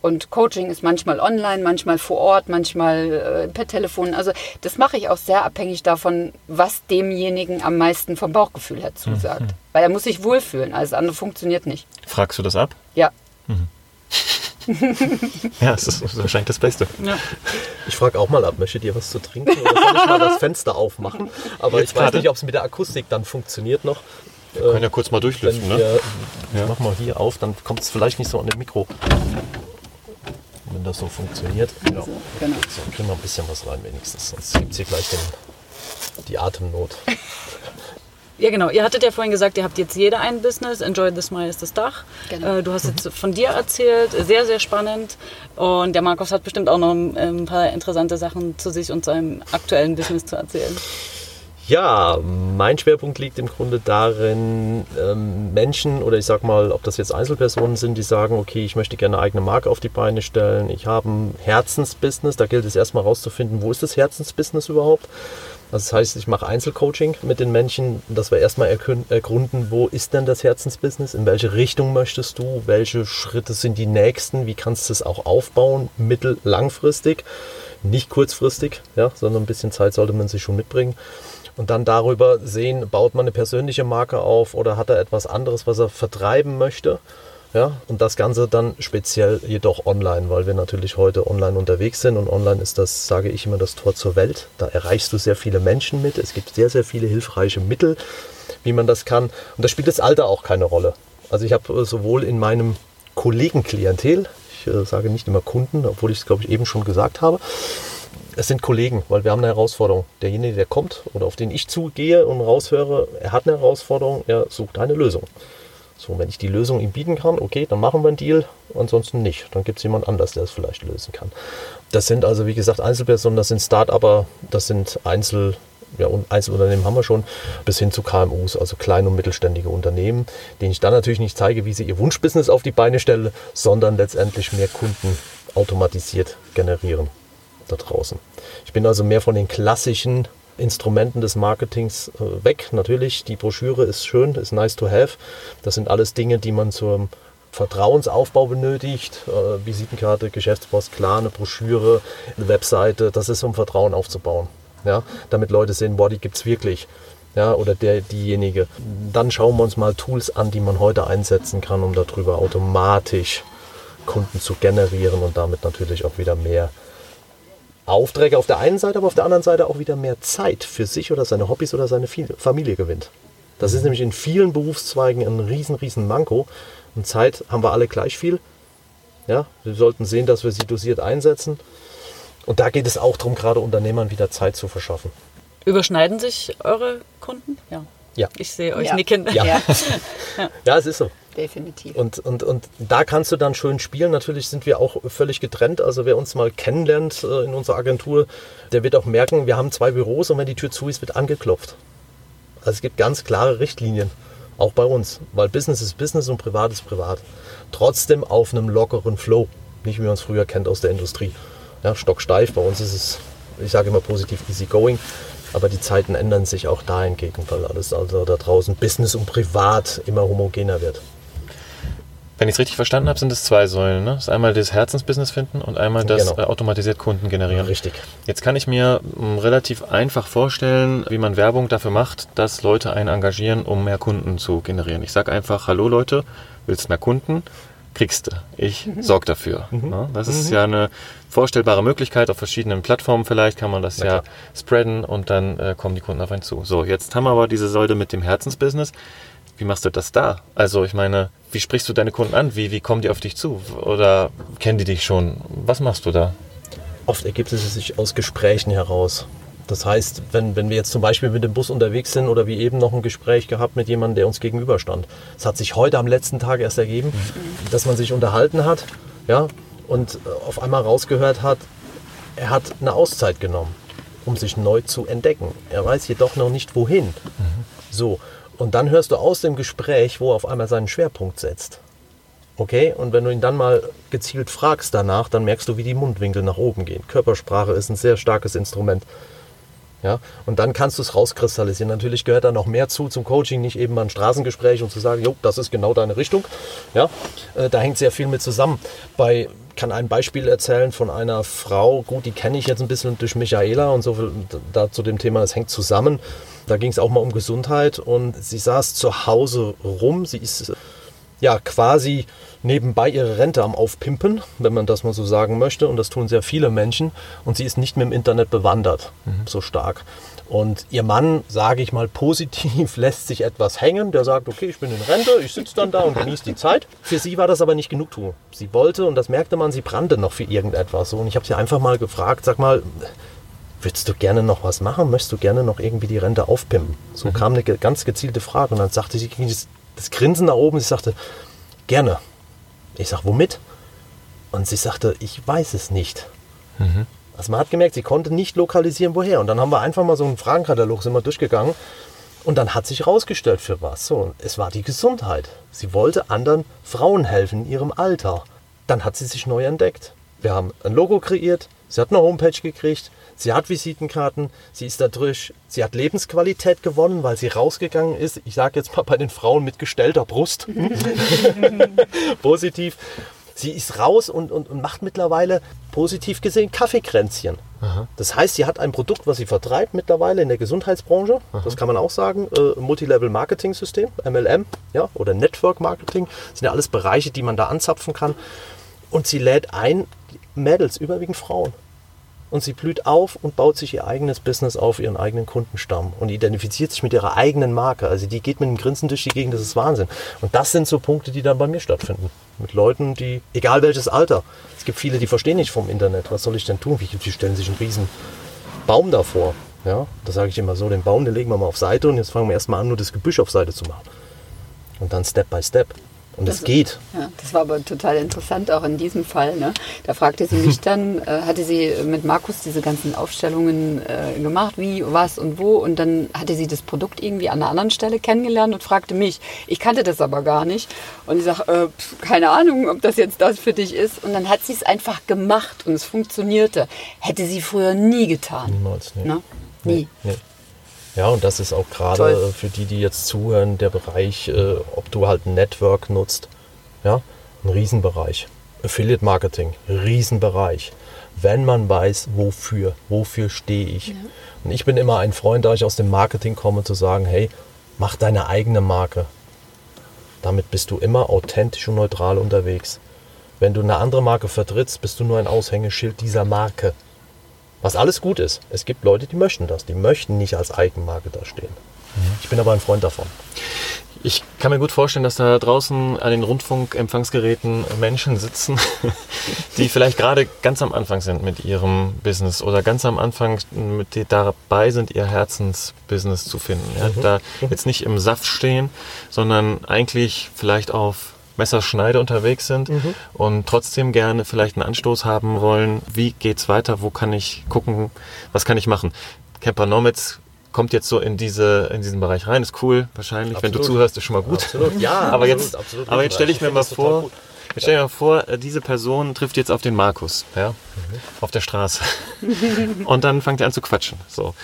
Und Coaching ist manchmal online, manchmal vor Ort, manchmal äh, per Telefon. Also das mache ich auch sehr abhängig davon, was demjenigen am meisten vom Bauchgefühl her zusagt.
Mhm.
Weil er muss sich wohlfühlen, alles andere funktioniert nicht.
Fragst du das ab?
Ja.
Ja, das ist wahrscheinlich das Beste.
Ja.
Ich frage auch mal ab, möchtet ihr was zu trinken oder soll ich mal das Fenster aufmachen? Aber
Jetzt
ich weiß
gerade?
nicht, ob es mit der Akustik dann funktioniert noch.
Wir können ja kurz mal durchlüften,
wir,
ne?
ich
Ja.
mach mal hier auf, dann kommt es vielleicht nicht so an dem Mikro. Wenn das so funktioniert. Ja.
So, genau.
So, kriegen wir ein bisschen was rein wenigstens, sonst gibt es hier gleich den, die Atemnot.
Ja, genau. Ihr hattet ja vorhin gesagt, ihr habt jetzt jeder ein Business. Enjoy the Smile ist das Dach.
Genau.
Äh, Du hast jetzt von dir erzählt. Sehr, sehr spannend. Und der Markus hat bestimmt auch noch ein, ein paar interessante Sachen zu sich und seinem aktuellen Business zu erzählen.
Ja, mein Schwerpunkt liegt im Grunde darin, ähm, Menschen oder ich sag mal, ob das jetzt Einzelpersonen sind, die sagen, okay, ich möchte gerne eine eigene Marke auf die Beine stellen, ich habe ein Herzensbusiness, da gilt es erstmal rauszufinden, wo ist das Herzensbusiness überhaupt? Also das heißt, ich mache Einzelcoaching mit den Menschen, dass wir erstmal ergründen, wo ist denn das Herzensbusiness, in welche Richtung möchtest du, welche Schritte sind die nächsten, wie kannst du es auch aufbauen, mittel-, langfristig, nicht kurzfristig, ja, sondern ein bisschen Zeit sollte man sich schon mitbringen. Und dann darüber sehen, baut man eine persönliche Marke auf oder hat er etwas anderes, was er vertreiben möchte. Ja, und das Ganze dann speziell jedoch online, weil wir natürlich heute online unterwegs sind und online ist das, sage ich immer, das Tor zur Welt. Da erreichst du sehr viele Menschen mit. Es gibt sehr, sehr viele hilfreiche Mittel, wie man das kann. Und da spielt das Alter auch keine Rolle. Also ich habe äh, sowohl in meinem Kollegenklientel, ich äh, sage nicht immer Kunden, obwohl ich es, glaube ich, eben schon gesagt habe, es sind Kollegen, weil wir haben eine Herausforderung. Derjenige, der kommt oder auf den ich zugehe und raushöre, er hat eine Herausforderung, er sucht eine Lösung. So, wenn ich die Lösung ihm bieten kann, okay, dann machen wir einen Deal, ansonsten nicht. Dann gibt es jemand anders, der es vielleicht lösen kann. Das sind also, wie gesagt, Einzelpersonen, das sind Start-Upper, das sind Einzel, ja, Einzelunternehmen haben wir schon, bis hin zu KMUs, also kleine und mittelständige Unternehmen, denen ich dann natürlich nicht zeige, wie sie ihr Wunschbusiness auf die Beine stellen, sondern letztendlich mehr Kunden automatisiert generieren da draußen. Ich bin also mehr von den klassischen Instrumenten des Marketings äh, weg. Natürlich, die Broschüre ist schön, ist nice to have. Das sind alles Dinge, die man zum Vertrauensaufbau benötigt. Äh, Visitenkarte, Geschäftspost, klar, eine Broschüre, eine Webseite. Das ist, um Vertrauen aufzubauen. Ja? Damit Leute sehen, boah, die gibt es wirklich. Ja, oder der, diejenige. Dann schauen wir uns mal Tools an, die man heute einsetzen kann, um darüber automatisch Kunden zu generieren und damit natürlich auch wieder mehr Aufträge auf der einen Seite, aber auf der anderen Seite auch wieder mehr Zeit für sich oder seine Hobbys oder seine Familie gewinnt. Das ist nämlich in vielen Berufszweigen ein riesen, riesen Manko. Und Zeit haben wir alle gleich viel. Ja, wir sollten sehen, dass wir sie dosiert einsetzen. Und da geht es auch darum, gerade Unternehmern wieder Zeit zu verschaffen.
Überschneiden sich eure Kunden? Ja.
Ja.
Ich sehe euch
Ja.
nicken.
Ja.
Ja,
Ja, es ist so.
Definitiv.
Und, und, und da kannst du dann schön spielen. Natürlich sind wir auch völlig getrennt. Also wer uns mal kennenlernt äh, in unserer Agentur, der wird auch merken, wir haben zwei Büros und wenn die Tür zu ist, wird angeklopft. Also es gibt ganz klare Richtlinien, auch bei uns. Weil Business ist Business und Privat ist Privat. Trotzdem auf einem lockeren Flow. Nicht wie man es früher kennt aus der Industrie. Ja, stocksteif. Bei uns ist es, ich sage immer positiv easy going. Aber die Zeiten ändern sich auch dahingegen, weil alles also da draußen Business und Privat immer homogener wird.
Wenn ich es richtig verstanden habe, sind es zwei Säulen. Ne? Das ist einmal das Herzensbusiness finden und einmal das
Genau.
äh, automatisiert Kunden generieren.
Richtig.
Jetzt kann ich mir m, relativ einfach vorstellen, wie man Werbung dafür macht, dass Leute einen engagieren, um mehr Kunden zu generieren. Ich sage einfach, hallo Leute, willst mehr Kunden? Kriegst du. Ich sorge dafür. Ja, das ist ja eine vorstellbare Möglichkeit. Auf verschiedenen Plattformen vielleicht kann man das
Na
ja
klar.
spreaden und dann äh, kommen die Kunden auf einen zu. So, jetzt haben wir aber diese Säule mit dem Herzensbusiness. Wie machst du das da? Also ich meine, wie sprichst du deine Kunden an? Wie, wie kommen die auf dich zu? Oder kennen die dich schon? Was machst du da?
Oft ergibt es sich aus Gesprächen heraus. Das heißt, wenn, wenn wir jetzt zum Beispiel mit dem Bus unterwegs sind oder wie eben noch ein Gespräch gehabt mit jemandem, der uns gegenüberstand. Es hat sich heute am letzten Tag erst ergeben, dass man sich unterhalten hat ja, und äh, auf einmal rausgehört hat, er hat eine Auszeit genommen, um sich neu zu entdecken. Er weiß jedoch noch nicht wohin. So, und dann hörst du aus dem Gespräch, wo er auf einmal seinen Schwerpunkt setzt. Okay, und wenn du ihn dann mal gezielt fragst danach, dann merkst du, wie die Mundwinkel nach oben gehen. Körpersprache ist ein sehr starkes Instrument. Ja, und dann kannst du es rauskristallisieren. Natürlich gehört da noch mehr zu zum Coaching, nicht eben mal ein Straßengespräch und zu sagen, jo, das ist genau deine Richtung. Ja, äh, da hängt sehr viel mit zusammen. Bei kann ein Beispiel erzählen von einer Frau, gut, die kenne ich jetzt ein bisschen durch Michaela und so viel da zu dem Thema, es hängt zusammen. Da ging es auch mal um Gesundheit und sie saß zu Hause rum. Sie ist ja quasi nebenbei ihre Rente am Aufpimpen, wenn man das mal so sagen möchte. Und das tun sehr viele Menschen. Und sie ist nicht mehr im Internet bewandert, so stark. Und ihr Mann, sage ich mal positiv, lässt sich etwas hängen. Der sagt, okay, ich bin in Rente, ich sitze dann da und genieße die Zeit. Für sie war das aber nicht Genugtuung. Sie wollte, und das merkte man, sie brannte noch für irgendetwas. Und ich habe sie einfach mal gefragt, sag mal, würdest du gerne noch was machen? Möchtest du gerne noch irgendwie die Rente aufpimpen? So kam eine ganz gezielte Frage. Und dann sagte sie, das Grinsen nach oben, sie sagte, gerne. Ich sag, womit? Und sie sagte, ich weiß es nicht. Also man hat gemerkt, sie konnte nicht lokalisieren, woher. Und dann haben wir einfach mal so einen Fragenkatalog sind wir durchgegangen. Und dann hat sich herausgestellt, für was. So, es war die Gesundheit. Sie wollte anderen Frauen helfen in ihrem Alter. Dann hat sie sich neu entdeckt. Wir haben ein Logo kreiert, sie hat eine Homepage gekriegt, sie hat Visitenkarten, sie ist da durch, sie hat Lebensqualität gewonnen, weil sie rausgegangen ist. Ich sage jetzt mal bei den Frauen mit gestellter Brust. Positiv. Sie ist raus und, und, und macht mittlerweile positiv gesehen Kaffeekränzchen. Das heißt, sie hat ein Produkt, was sie vertreibt mittlerweile in der Gesundheitsbranche. Das kann man auch sagen. Äh, Multilevel Marketing System, MLM, ja, oder Network Marketing. Das sind ja alles Bereiche, die man da anzapfen kann. Und sie lädt ein Mädels, überwiegend Frauen. Und sie blüht auf und baut sich ihr eigenes Business auf, ihren eigenen Kundenstamm und identifiziert sich mit ihrer eigenen Marke. Also die geht mit einem Grinsen durch die Gegend, das ist Wahnsinn. Und das sind so Punkte, die dann bei mir stattfinden. Mit Leuten, die, egal welches Alter, es gibt viele, die verstehen nicht vom Internet. Was soll ich denn tun? Wie, die stellen sich einen riesen Baum davor. Ja, da sage ich immer so, den Baum, den legen wir mal auf Seite und jetzt fangen wir erstmal an, nur das Gebüsch auf Seite zu machen. Und dann Step by Step. Und es
Das-
geht.
Ja, das war aber total interessant, auch in diesem Fall. Ne? Da fragte sie mich dann, äh, hatte sie mit Markus diese ganzen Aufstellungen äh, gemacht, wie, was und wo. Und dann hatte sie das Produkt irgendwie an einer anderen Stelle kennengelernt und fragte mich. Ich kannte das aber gar nicht. Und ich sage, äh, pf, keine Ahnung, ob das jetzt das für dich ist. Und dann hat sie es einfach gemacht und es funktionierte. Hätte sie früher nie getan.
Niemals, nee.
Ne? Nie.
Nee. Ja, und das ist auch gerade für die, die jetzt zuhören, der Bereich, äh, ob du halt ein Network nutzt. Ja, ein Riesenbereich. Affiliate Marketing, Riesenbereich. Wenn man weiß, wofür, wofür stehe ich. Und ich bin immer ein Freund, da ich aus dem Marketing komme, zu sagen, hey, mach deine eigene Marke. Damit bist du immer authentisch und neutral unterwegs. Wenn du eine andere Marke vertrittst, bist du nur ein Aushängeschild dieser Marke. Was alles gut ist. Es gibt Leute, die möchten das. Die möchten nicht als Eigenmarke da stehen. Ich bin aber ein Freund davon.
Ich kann mir gut vorstellen, dass da draußen an den Rundfunkempfangsgeräten Menschen sitzen, die vielleicht gerade ganz am Anfang sind mit ihrem Business oder ganz am Anfang mit die dabei sind, ihr Herzensbusiness zu finden. Ja? Da jetzt nicht im Saft stehen, sondern eigentlich vielleicht auf Messerschneide unterwegs sind und trotzdem gerne vielleicht einen Anstoß haben wollen. Wie geht's weiter? Wo kann ich gucken? Was kann ich machen? Camper Nomads kommt jetzt so in diese in diesen Bereich rein. Ist cool, wahrscheinlich. Wenn du
Absolut.
zuhörst, ist schon mal gut.
Absolut, ja.
aber
absolut,
jetzt,
absolut
aber jetzt stelle ich mir mal vor, jetzt stell dir mal vor, diese Person trifft jetzt auf den Markus, ja,
Mhm.
auf der Straße. Und dann fängt er an zu quatschen. So.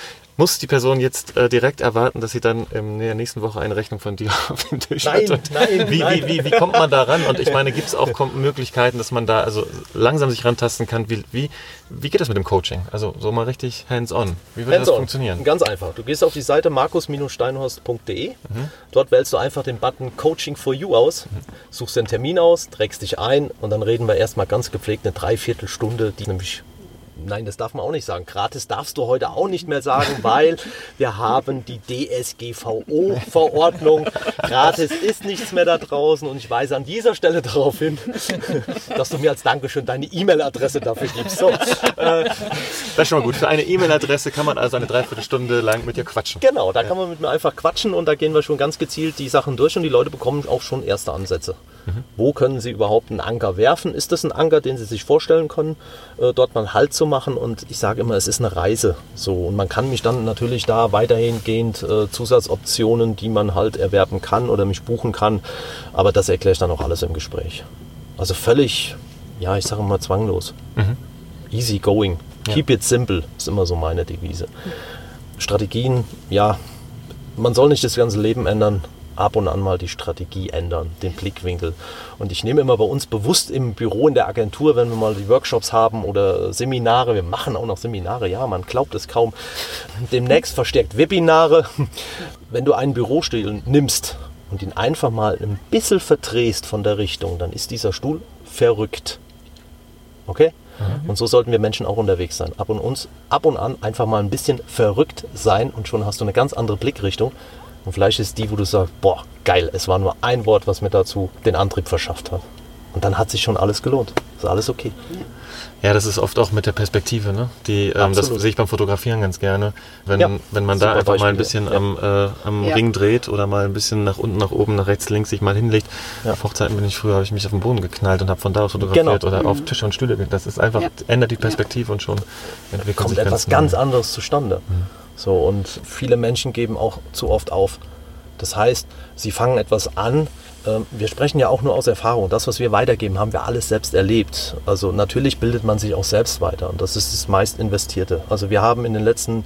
Muss die Person jetzt äh, direkt erwarten, dass sie dann in der nächsten Woche eine Rechnung von dir auf dem Tisch
Nein,
hat?
Nein,
wie,
nein.
Wie, wie, wie kommt man da ran? Und ich meine, gibt es auch Möglichkeiten, dass man da also langsam sich rantasten kann? Wie, wie, wie geht das mit dem Coaching? Also so mal richtig hands-on. Wie würde das
Hands-on.
funktionieren?
Ganz einfach. Du gehst auf die Seite markus-steinhorst.de. Dort wählst du einfach den Button Coaching for You aus, suchst den Termin aus, trägst dich ein und dann reden wir erstmal ganz gepflegt eine Dreiviertelstunde, die nämlich. Nein, das darf man auch nicht sagen. Gratis darfst du heute auch nicht mehr sagen, weil wir haben die DSGVO-Verordnung. Gratis ist nichts mehr da draußen und ich weise an dieser Stelle darauf hin, dass du mir als Dankeschön deine E-Mail-Adresse dafür gibst. So, äh,
Das ist schon mal gut. Für eine E-Mail-Adresse kann man also eine Dreiviertelstunde lang mit dir quatschen.
Genau, da kann man mit mir einfach quatschen und da gehen wir schon ganz gezielt die Sachen durch und die Leute bekommen auch schon erste Ansätze. Wo können sie überhaupt einen Anker werfen? Ist das ein Anker, den sie sich vorstellen können, äh, dort mal Halt zu machen? Und ich sage immer, es ist eine Reise. So und man kann mich dann natürlich da weiterhingehend äh, Zusatzoptionen, die man halt erwerben kann oder mich buchen kann. Aber das erkläre ich dann auch alles im Gespräch. Also völlig, ja, ich sage mal zwanglos. Easy going. Keep it simple ist immer so meine Devise. Strategien, ja, man soll nicht das ganze Leben ändern, ab und an mal die Strategie ändern, den Blickwinkel. Und ich nehme immer bei uns bewusst im Büro, in der Agentur, wenn wir mal die Workshops haben oder Seminare, wir machen auch noch Seminare, ja, man glaubt es kaum. Demnächst verstärkt Webinare. Wenn du einen Bürostil nimmst und ihn einfach mal ein bisschen verdrehst von der Richtung, dann ist dieser Stuhl verrückt. Okay? Und so sollten wir Menschen auch unterwegs sein. Ab und, uns, ab und an einfach mal ein bisschen verrückt sein und schon hast du eine ganz andere Blickrichtung. Und vielleicht ist die, wo du sagst, boah, geil, es war nur ein Wort, was mir dazu den Antrieb verschafft hat. Und dann hat sich schon alles gelohnt. Ist alles okay.
Ja, das ist oft auch mit der Perspektive, ne? Die, ähm, das sehe ich beim Fotografieren ganz gerne. Wenn,
Ja,
wenn man da einfach mal ein bisschen
Ja.
am, äh, am
Ja.
Ring dreht oder mal ein bisschen nach unten, nach oben, nach rechts, links sich mal hinlegt.
Ja.
Auf Hochzeiten bin ich früher, habe ich mich auf den Boden geknallt und habe von da aus fotografiert
Genau.
oder auf Tische und Stühle. Das ist einfach,
Ja.
ändert die Perspektive und schon entwickelt
kommt
sich
etwas ganz anderes zustande. So, und viele Menschen geben auch zu oft auf. Das heißt, sie fangen etwas an. Ähm, Wir sprechen ja auch nur aus Erfahrung. Das, was wir weitergeben, haben wir alles selbst erlebt. Also natürlich bildet man sich auch selbst weiter und das ist das meist investierte. Also wir haben in den letzten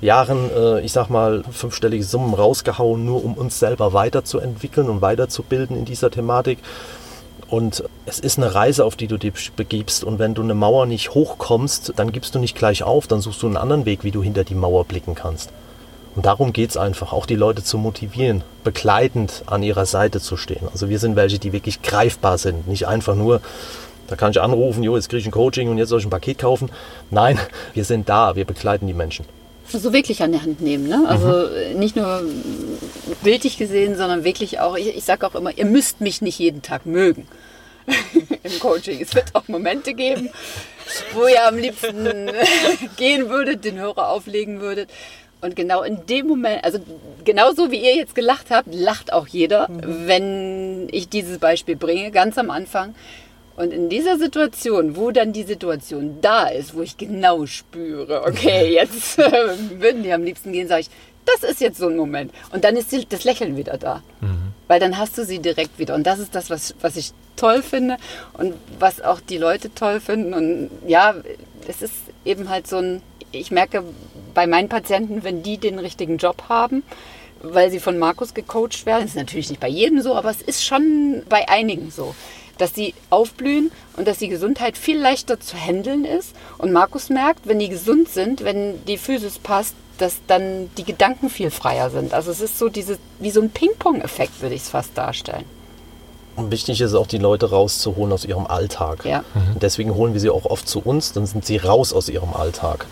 Jahren, äh, ich sag mal, fünfstellige Summen rausgehauen, nur um uns selber weiterzuentwickeln und weiterzubilden in dieser Thematik. Und es ist eine Reise, auf die du dich begibst. Und wenn du eine Mauer nicht hochkommst, dann gibst du nicht gleich auf, dann suchst du einen anderen Weg, wie du hinter die Mauer blicken kannst. Und darum geht es einfach, auch die Leute zu motivieren, begleitend an ihrer Seite zu stehen. Also wir sind welche, die wirklich greifbar sind, nicht einfach nur, da kann ich anrufen, jo, jetzt kriege ich ein Coaching und jetzt soll ich ein Paket kaufen. Nein, wir sind da, wir begleiten die Menschen.
So wirklich an die Hand nehmen. Ne? Also äh, nicht nur bildlich gesehen, sondern wirklich auch, ich, ich sage auch immer, ihr müsst mich nicht jeden Tag mögen im Coaching. Es wird auch Momente geben, wo ihr am liebsten gehen würdet, den Hörer auflegen würdet. Und genau in dem Moment, also genauso wie ihr jetzt gelacht habt, lacht auch jeder, wenn ich dieses Beispiel bringe, ganz am Anfang. Und in dieser Situation, wo dann die Situation da ist, wo ich genau spüre, okay, jetzt äh, würden die am liebsten gehen, sage ich, das ist jetzt so ein Moment. Und dann ist die, das Lächeln wieder da. Weil dann hast du sie direkt wieder. Und das ist das, was, was ich toll finde und was auch die Leute toll finden. Und ja, es ist eben halt so ein, ich merke bei meinen Patienten, wenn die den richtigen Job haben, weil sie von Markus gecoacht werden, das ist natürlich nicht bei jedem so, aber es ist schon bei einigen so, dass sie aufblühen und dass die Gesundheit viel leichter zu handeln ist. Und Markus merkt, wenn die gesund sind, wenn die Physis passt, dass dann die Gedanken viel freier sind. Also es ist so diese, wie so ein Ping-Pong-Effekt, würde ich es fast darstellen.
Und wichtig ist auch, die Leute rauszuholen aus ihrem Alltag.
Ja.
Und deswegen holen wir sie auch oft zu uns, dann sind sie raus aus ihrem Alltag.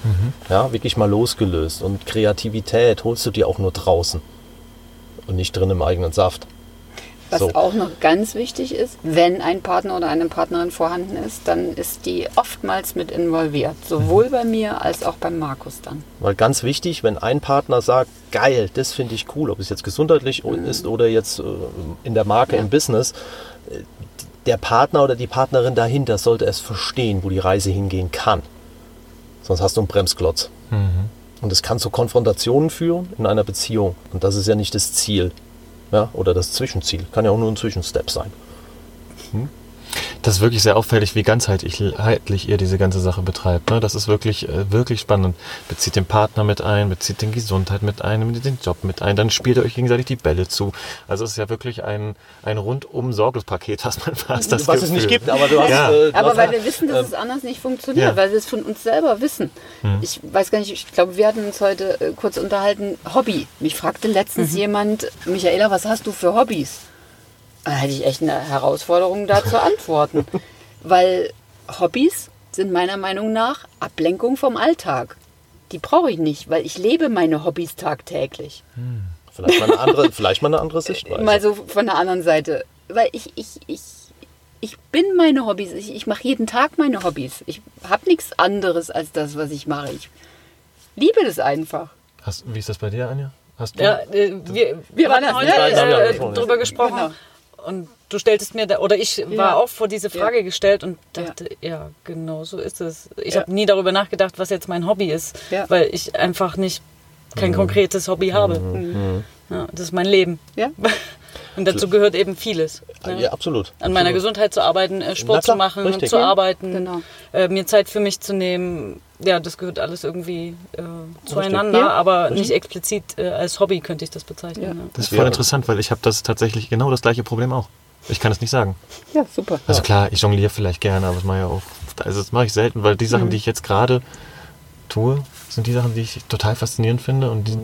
Ja, wirklich mal losgelöst. Und Kreativität holst du dir auch nur draußen und nicht drin im eigenen Saft.
Was
So.
auch noch ganz wichtig ist, wenn ein Partner oder eine Partnerin vorhanden ist, dann ist die oftmals mit involviert. Sowohl bei mir als auch beim Markus dann.
Weil ganz wichtig, wenn ein Partner sagt, geil, das finde ich cool, ob es jetzt gesundheitlich ist oder jetzt äh, in der Marke, im Business, äh, der Partner oder die Partnerin dahinter sollte es verstehen, wo die Reise hingehen kann. Sonst hast du einen Bremsklotz. Und es kann zu Konfrontationen führen in einer Beziehung. Und das ist ja nicht das Ziel. Ja, oder das Zwischenziel. Kann ja auch nur ein Zwischenstep sein.
Das ist wirklich sehr auffällig, wie ganzheitlich ihr diese ganze Sache betreibt. Ne? Das ist wirklich, äh, wirklich spannend. Bezieht den Partner mit ein, bezieht den Gesundheit mit ein, nimmt den Job mit ein, dann spielt ihr euch gegenseitig die Bälle zu. Also es ist ja wirklich ein, ein rundum Sorglos-Paket, was man fast das
Was es nicht
Gefühl.
gibt, aber du hast.
Ja.
äh, du
Aber
hast
weil wir wissen, dass es anders nicht funktioniert,
ja.
weil wir es von uns selber wissen. Ich weiß gar nicht, ich glaube, wir hatten uns heute äh, kurz unterhalten, Hobby. Mich fragte letztens jemand, Michaela, was hast du für Hobbys? Da hätte ich echt eine Herausforderung, da zu antworten. weil Hobbys sind meiner Meinung nach Ablenkung vom Alltag. Die brauche ich nicht, weil ich lebe meine Hobbys tagtäglich.
vielleicht, mal eine andere, vielleicht mal eine andere Sichtweise.
Mal so von der anderen Seite. Weil ich, ich, ich, ich bin meine Hobbys. Ich, ich mache jeden Tag meine Hobbys. Ich habe nichts anderes als das, was ich mache. Ich liebe das einfach.
Hast, wie ist das bei dir, Anja? Hast du?
Ja, äh, wir,
Wir waren das,
heute
ne?
Ja,
äh,
ja, ja.
drüber gesprochen.
Genau.
Und du stelltest mir, da, oder ich war
Ja.
auch vor diese Frage
Ja.
gestellt und dachte, ja, genau so ist es. Ich
Ja.
habe nie darüber nachgedacht, was jetzt mein Hobby ist,
Ja.
weil ich einfach nicht kein konkretes Hobby habe. Ja, das ist mein Leben.
Ja?
Und dazu gehört eben vieles. Ne?
ja, absolut.
An meiner
Absolut.
Gesundheit zu arbeiten, äh, Sport
klar,
zu machen,
richtig.
zu
Ja,
arbeiten,
genau.
äh, mir Zeit für mich zu nehmen. Ja, das gehört alles irgendwie äh, zueinander,
Ja,
aber nicht explizit äh, als Hobby könnte ich das bezeichnen.
Ja.
Ja.
Das ist
Ja.
voll interessant, weil ich habe das tatsächlich genau das gleiche Problem auch. Ich kann es nicht sagen.
Ja, super.
Also klar, ich jongliere vielleicht gerne, aber das mache ich auch. Also das mache ich selten, weil die Sachen, die ich jetzt gerade tue, sind die Sachen, die ich total faszinierend finde und die,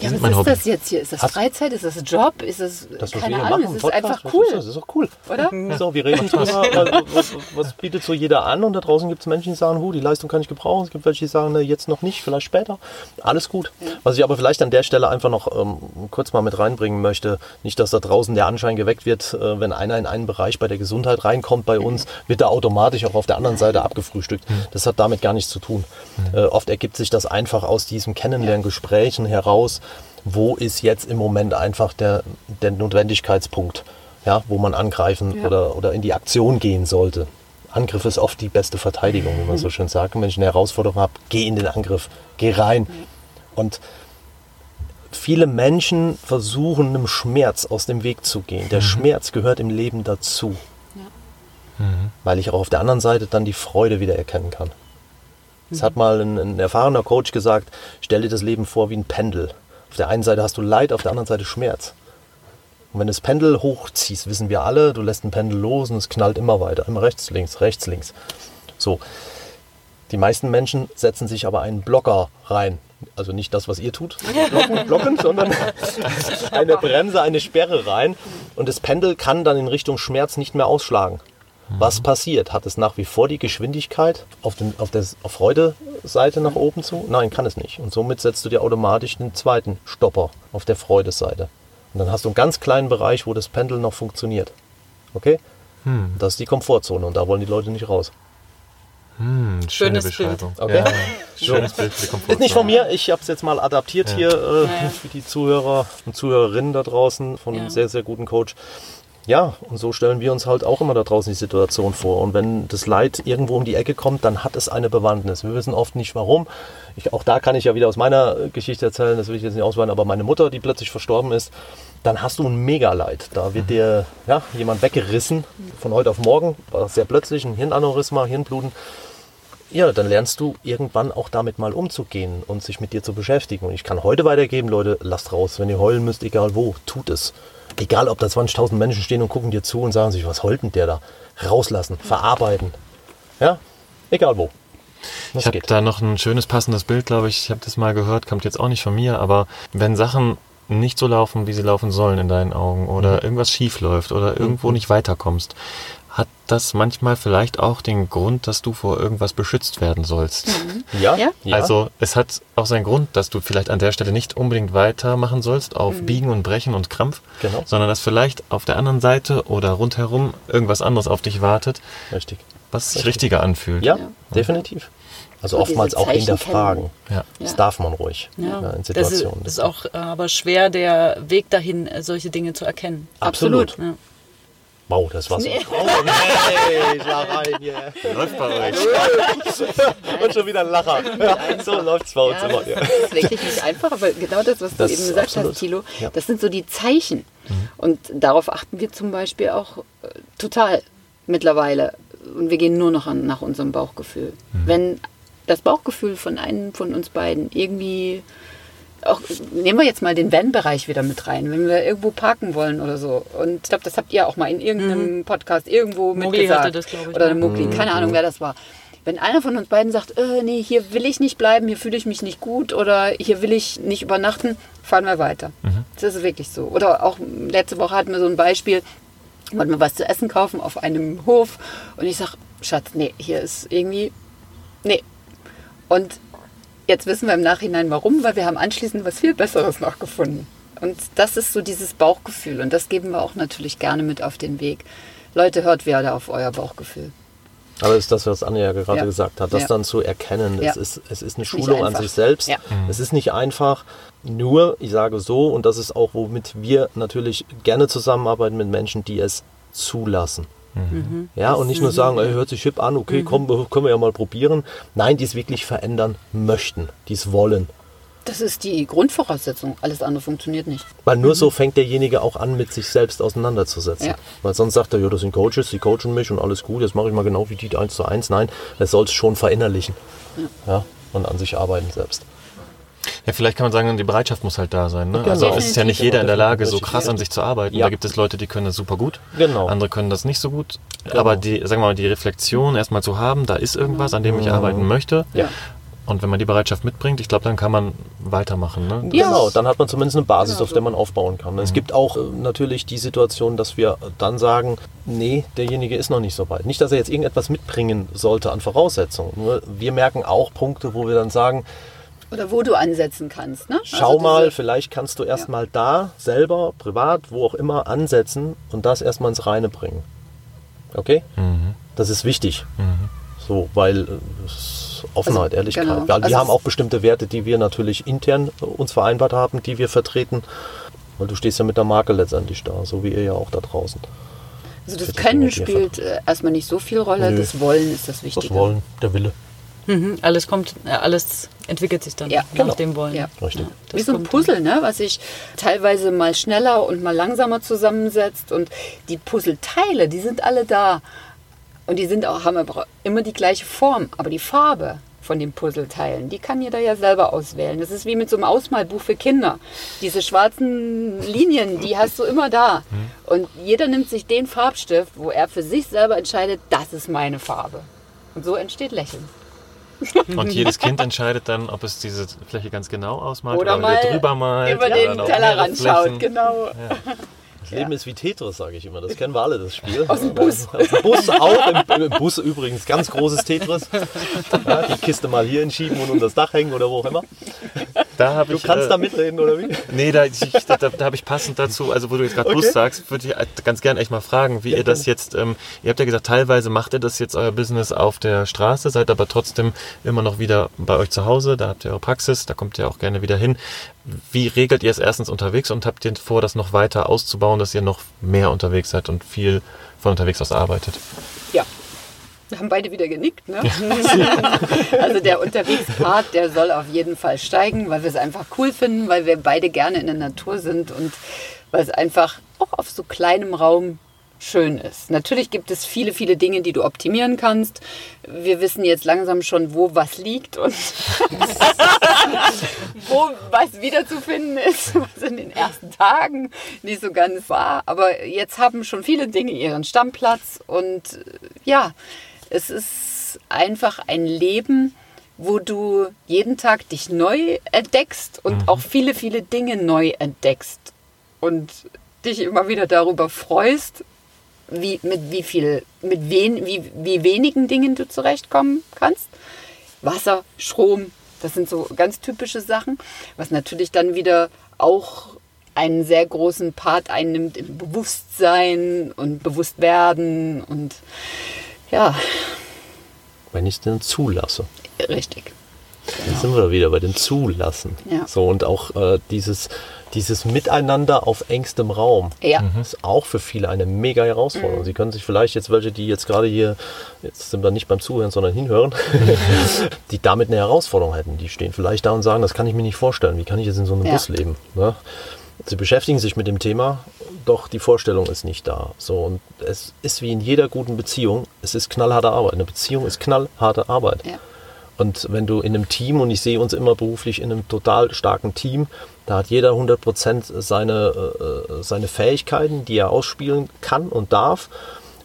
Ja, was ist
Hobby.
das jetzt hier? Ist das Freizeit? Ist das Job? Ist das,
Das, was
keine Ahnung,
machen,
ist
Podcast,
einfach
was
cool,
ist Das Das ist doch cool.
oder?
So, wir reden drüber, was, was bietet so jeder an und da draußen gibt es Menschen, die sagen, hu, die Leistung kann ich gebrauchen. Es gibt welche, die sagen, ne, jetzt noch nicht, vielleicht später. Alles gut. Was ich aber vielleicht an der Stelle einfach noch ähm, kurz mal mit reinbringen möchte, nicht, dass da draußen der Anschein geweckt wird, äh, wenn einer in einen Bereich bei der Gesundheit reinkommt bei uns, wird er automatisch auch auf der anderen Seite abgefrühstückt. Das hat damit gar nichts zu tun. Äh, oft ergibt sich das einfach aus diesem Kennenlerngesprächen heraus, wo ist jetzt im Moment einfach der, der Notwendigkeitspunkt, ja, wo man angreifen
Ja.
oder, oder in die Aktion gehen sollte. Angriff ist oft die beste Verteidigung, wie man so schön sagt. Und wenn ich eine Herausforderung habe, geh in den Angriff, geh rein. Und viele Menschen versuchen, einem Schmerz aus dem Weg zu gehen. Der Schmerz gehört im Leben dazu. Weil ich auch auf der anderen Seite dann die Freude wieder erkennen kann. Es hat mal ein, ein erfahrener Coach gesagt, stell dir das Leben vor wie ein Pendel. Auf der einen Seite hast du Leid, auf der anderen Seite Schmerz. Und wenn du das Pendel hochziehst, wissen wir alle, du lässt ein Pendel los und es knallt immer weiter. Immer rechts, links, rechts, links. So. Die meisten Menschen setzen sich aber einen Blocker rein. Also nicht das, was ihr tut, blocken, blocken sondern eine Bremse, eine Sperre rein. Und das Pendel kann dann in Richtung Schmerz nicht mehr ausschlagen. Was passiert? Hat es nach wie vor die Geschwindigkeit auf, den, auf der auf Freude-Seite nach oben zu? Nein, kann es nicht. Und somit setzt du dir automatisch den zweiten Stopper auf der Freude-Seite. Und dann hast du einen ganz kleinen Bereich, wo das Pendel noch funktioniert. Okay? Das ist die Komfortzone und da wollen die Leute nicht raus.
Hm, schöne
Schönes Bild.
Beschreibung.
Okay.
Ja, schönes Bild für die Komfortzone.
Ist nicht von mir, ich habe es jetzt mal adaptiert hier äh, für die Zuhörer und Zuhörerinnen da draußen von einem
Ja.
sehr, sehr guten Coach. Ja, und so stellen wir uns halt auch immer da draußen die Situation vor. Und wenn das Leid irgendwo um die Ecke kommt, dann hat es eine Bewandtnis. Wir wissen oft nicht warum. Ich, auch da kann ich ja wieder aus meiner äh, Geschichte erzählen, das will ich jetzt nicht ausweiten, aber meine Mutter, die plötzlich verstorben ist, dann hast du ein Mega-Leid. Da wird dir ja, jemand weggerissen von heute auf morgen, war sehr plötzlich, ein Hirnaneurysma, Hirnbluten. Ja, dann lernst du irgendwann auch damit mal umzugehen und sich mit dir zu beschäftigen. Und ich kann heute weitergeben, Leute, lasst raus. Wenn ihr heulen müsst, egal wo, tut es. Egal, ob da 20.000 Menschen stehen und gucken dir zu und sagen sich, was heult denn der da? Rauslassen, verarbeiten. Ja, egal wo. Das
Ich habe da noch ein schönes passendes Bild, glaube ich. Ich habe das mal gehört, kommt jetzt auch nicht von mir, aber wenn Sachen nicht so laufen, wie sie laufen sollen in deinen Augen oder irgendwas schief läuft oder irgendwo nicht weiterkommst, hat das manchmal vielleicht auch den Grund, dass du vor irgendwas beschützt werden sollst.
Ja,
Ja?
Also es hat auch seinen Grund, dass du vielleicht an der Stelle nicht unbedingt weitermachen sollst auf Biegen und Brechen und Krampf,
Genau.
sondern dass vielleicht auf der anderen Seite oder rundherum irgendwas anderes auf dich wartet,
richtig.
was sich richtiger anfühlt.
Ja, definitiv. Also
Und
oftmals auch hinterfragen.
Ja.
Das
Ja.
darf man ruhig
Ja.
ja, in
das ist,
Situationen.
ist auch äh, aber schwer, der Weg dahin, äh, solche Dinge zu erkennen.
Absolut.
Ja.
Wow, das war so. Oh, nee, ich war rein hier.
Läuft bei euch.
Und schon wieder ein Lacher. So läuft es bei uns
Ja,
immer.
das
Ja.
ist wirklich nicht einfach, aber genau das, was
Das
du eben gesagt
absolut.
hast, Thilo,
Ja.
das sind so die Zeichen. Und darauf achten wir zum Beispiel auch äh, total mittlerweile. Und wir gehen nur noch an, nach unserem Bauchgefühl. Wenn das Bauchgefühl von einem von uns beiden irgendwie auch, nehmen wir jetzt mal den Van-Bereich wieder mit rein, wenn wir irgendwo parken wollen oder so. Und ich glaube, das habt ihr auch mal in irgendeinem Podcast irgendwo
Mogli
mitgesagt.
hatte das, ich,
Oder
mal.
Mugli, keine Ahnung, wer das war. Wenn einer von uns beiden sagt, äh, nee, hier will ich nicht bleiben, hier fühle ich mich nicht gut oder hier will ich nicht übernachten, fahren wir weiter. Das ist wirklich so. Oder auch letzte Woche hatten wir so ein Beispiel, wollten wir was zu essen kaufen auf einem Hof und ich sag, Schatz, nee, hier ist irgendwie, nee. Und jetzt wissen wir im Nachhinein warum, weil wir haben anschließend was viel Besseres noch gefunden. Und das ist so dieses Bauchgefühl und das geben wir auch natürlich gerne mit auf den Weg. Leute, hört wieder auf euer Bauchgefühl.
Aber das ist das, was Anja ja gerade
Ja.
gesagt hat, das
Ja.
dann zu erkennen. Es,
Ja.
ist, es ist eine Schulung an sich selbst.
Ja.
Es ist nicht einfach. Nur, ich sage so, und das ist auch, womit wir natürlich gerne zusammenarbeiten mit Menschen, die es zulassen. Ja, und nicht nur sagen, ey, hört sich hip an, okay, komm, können wir ja mal probieren. Nein, die es wirklich verändern möchten, die es wollen.
Das ist die Grundvoraussetzung. Alles andere funktioniert nicht.
Weil nur so fängt derjenige auch an, mit sich selbst auseinanderzusetzen.
Ja.
Weil sonst sagt er, ja, das sind Coaches, die coachen mich und alles gut, jetzt mache ich mal genau wie die eins zu eins. Nein, er soll es schon verinnerlichen. Ja. und an sich arbeiten selbst.
Ja, vielleicht kann man sagen, die Bereitschaft muss halt da sein. Ne?
Genau.
Also es ist ja nicht jeder in der Lage, so krass an sich zu arbeiten.
Ja.
Da gibt es Leute, die können das super gut.
Genau.
Andere können das nicht so gut.
Genau.
Aber die, sagen wir mal, die Reflexion erstmal zu haben, da ist irgendwas, an dem ich arbeiten möchte.
Ja.
Und wenn man die Bereitschaft mitbringt, ich glaube, dann kann man weitermachen. Ne?
Ja.
Genau, dann hat man zumindest eine Basis,
Genau
auf der man aufbauen kann. Es gibt auch äh, natürlich die Situation, dass wir dann sagen, nee, derjenige ist noch nicht so weit. Nicht, dass er jetzt irgendetwas mitbringen sollte an Voraussetzungen. Nur wir merken auch Punkte, wo wir dann sagen,
Oder wo du ansetzen kannst. Ne?
schau
Also
mal, vielleicht kannst du erstmal da selber, privat, wo auch immer, ansetzen und das erstmal ins Reine bringen. Okay?
Mhm.
Das ist wichtig. So, weil äh, es ist Offenheit,
Also,
Ehrlichkeit.
genau.
Wir
Also
haben auch bestimmte Werte, die wir natürlich intern äh, uns vereinbart haben, die wir vertreten. Weil du stehst ja mit der Marke letztendlich da, so wie ihr ja auch da draußen.
Also das Können spielt äh, erstmal nicht so viel Rolle,
Nö.
das Wollen ist das Wichtige.
Das Wollen, der Wille.
Mhm, alles kommt, äh, alles entwickelt sich dann
Ja,
nach
genau.
dem Wollen.
Ja.
Richtig.
das
Wie so ein Puzzle, ne? was sich teilweise mal schneller und mal langsamer zusammensetzt. Und die Puzzleteile, die sind alle da. Und die sind auch, haben immer die gleiche Form. Aber die Farbe von den Puzzleteilen, die kann jeder ja selber auswählen. Das ist wie mit so einem Ausmalbuch für Kinder. Diese schwarzen Linien, die hast du immer da. Und jeder nimmt sich den Farbstift, wo er für sich selber entscheidet, das ist meine Farbe. Und so entsteht Lächeln.
Und jedes Kind entscheidet dann, ob es diese Fläche ganz genau ausmalt
Oder
oder,
mal
drüber malt.
über
oder
den
auf
Tellerrand schaut, genau.
Das Leben ist wie Tetris, sage ich immer. Das kennen wir alle, das Spiel.
Aus dem Bus.
Aus dem Bus auch. Im, Im Bus übrigens ganz großes Tetris. Ja, die Kiste mal hier hinschieben und unter das Dach hängen oder wo auch immer.
Da habe
Du
ich,
kannst
äh,
da mitreden, oder wie?
Nee, da, ich, da, da, da habe ich passend dazu, also wo du jetzt gerade
Okay.
Bus sagst, würde ich halt ganz gern echt mal fragen, wie ihr das jetzt, ähm, ihr habt ja gesagt, teilweise macht ihr das jetzt euer Business auf der Straße, seid aber trotzdem immer noch wieder bei euch zu Hause, da habt ihr eure Praxis, da kommt ihr auch gerne wieder hin. Wie regelt ihr es erstens unterwegs und habt ihr vor, das noch weiter auszubauen, dass ihr noch mehr unterwegs seid und viel von unterwegs aus arbeitet?
Ja. Wir haben beide wieder genickt, ne? also der Unterwegspart, der soll auf jeden Fall steigen, weil wir es einfach cool finden, weil wir beide gerne in der Natur sind und weil es einfach auch auf so kleinem Raum schön ist. Natürlich gibt es viele, viele Dinge, die du optimieren kannst. Wir wissen jetzt langsam schon, wo was liegt und wo was wiederzufinden ist, was in den ersten Tagen nicht so ganz war. Aber jetzt haben schon viele Dinge ihren Stammplatz und äh, ja, es ist einfach ein Leben, wo du jeden Tag dich neu entdeckst und auch viele, viele Dinge neu entdeckst und dich immer wieder darüber freust, wie, mit wie viel, mit wen, wie, wie wenigen Dingen du zurechtkommen kannst. Wasser, Strom, das sind so ganz typische Sachen, was natürlich dann wieder auch einen sehr großen Part einnimmt im Bewusstsein und Bewusstwerden und ja,
Wenn ich es denn zulasse.
richtig.
Jetzt sind wir da wieder bei dem Zulassen.
Ja.
So, und auch äh, dieses, dieses Miteinander auf engstem Raum.
Ja,
ist auch für viele eine mega Herausforderung. Sie können sich vielleicht jetzt welche, die jetzt gerade hier, jetzt sind wir nicht beim Zuhören, sondern hinhören, die damit eine Herausforderung hätten. Die stehen vielleicht da und sagen, das kann ich mir nicht vorstellen. Wie kann ich jetzt in so einem
Ja.
Bus leben? Ne? Sie beschäftigen sich mit dem Thema, doch die Vorstellung ist nicht da. So, und es ist wie in jeder guten Beziehung, es ist knallharte Arbeit. Eine Beziehung ist knallharte Arbeit.
ja.
Und wenn du in einem Team, und ich sehe uns immer beruflich in einem total starken Team, da hat jeder 100% seine, äh, seine Fähigkeiten, die er ausspielen kann und darf.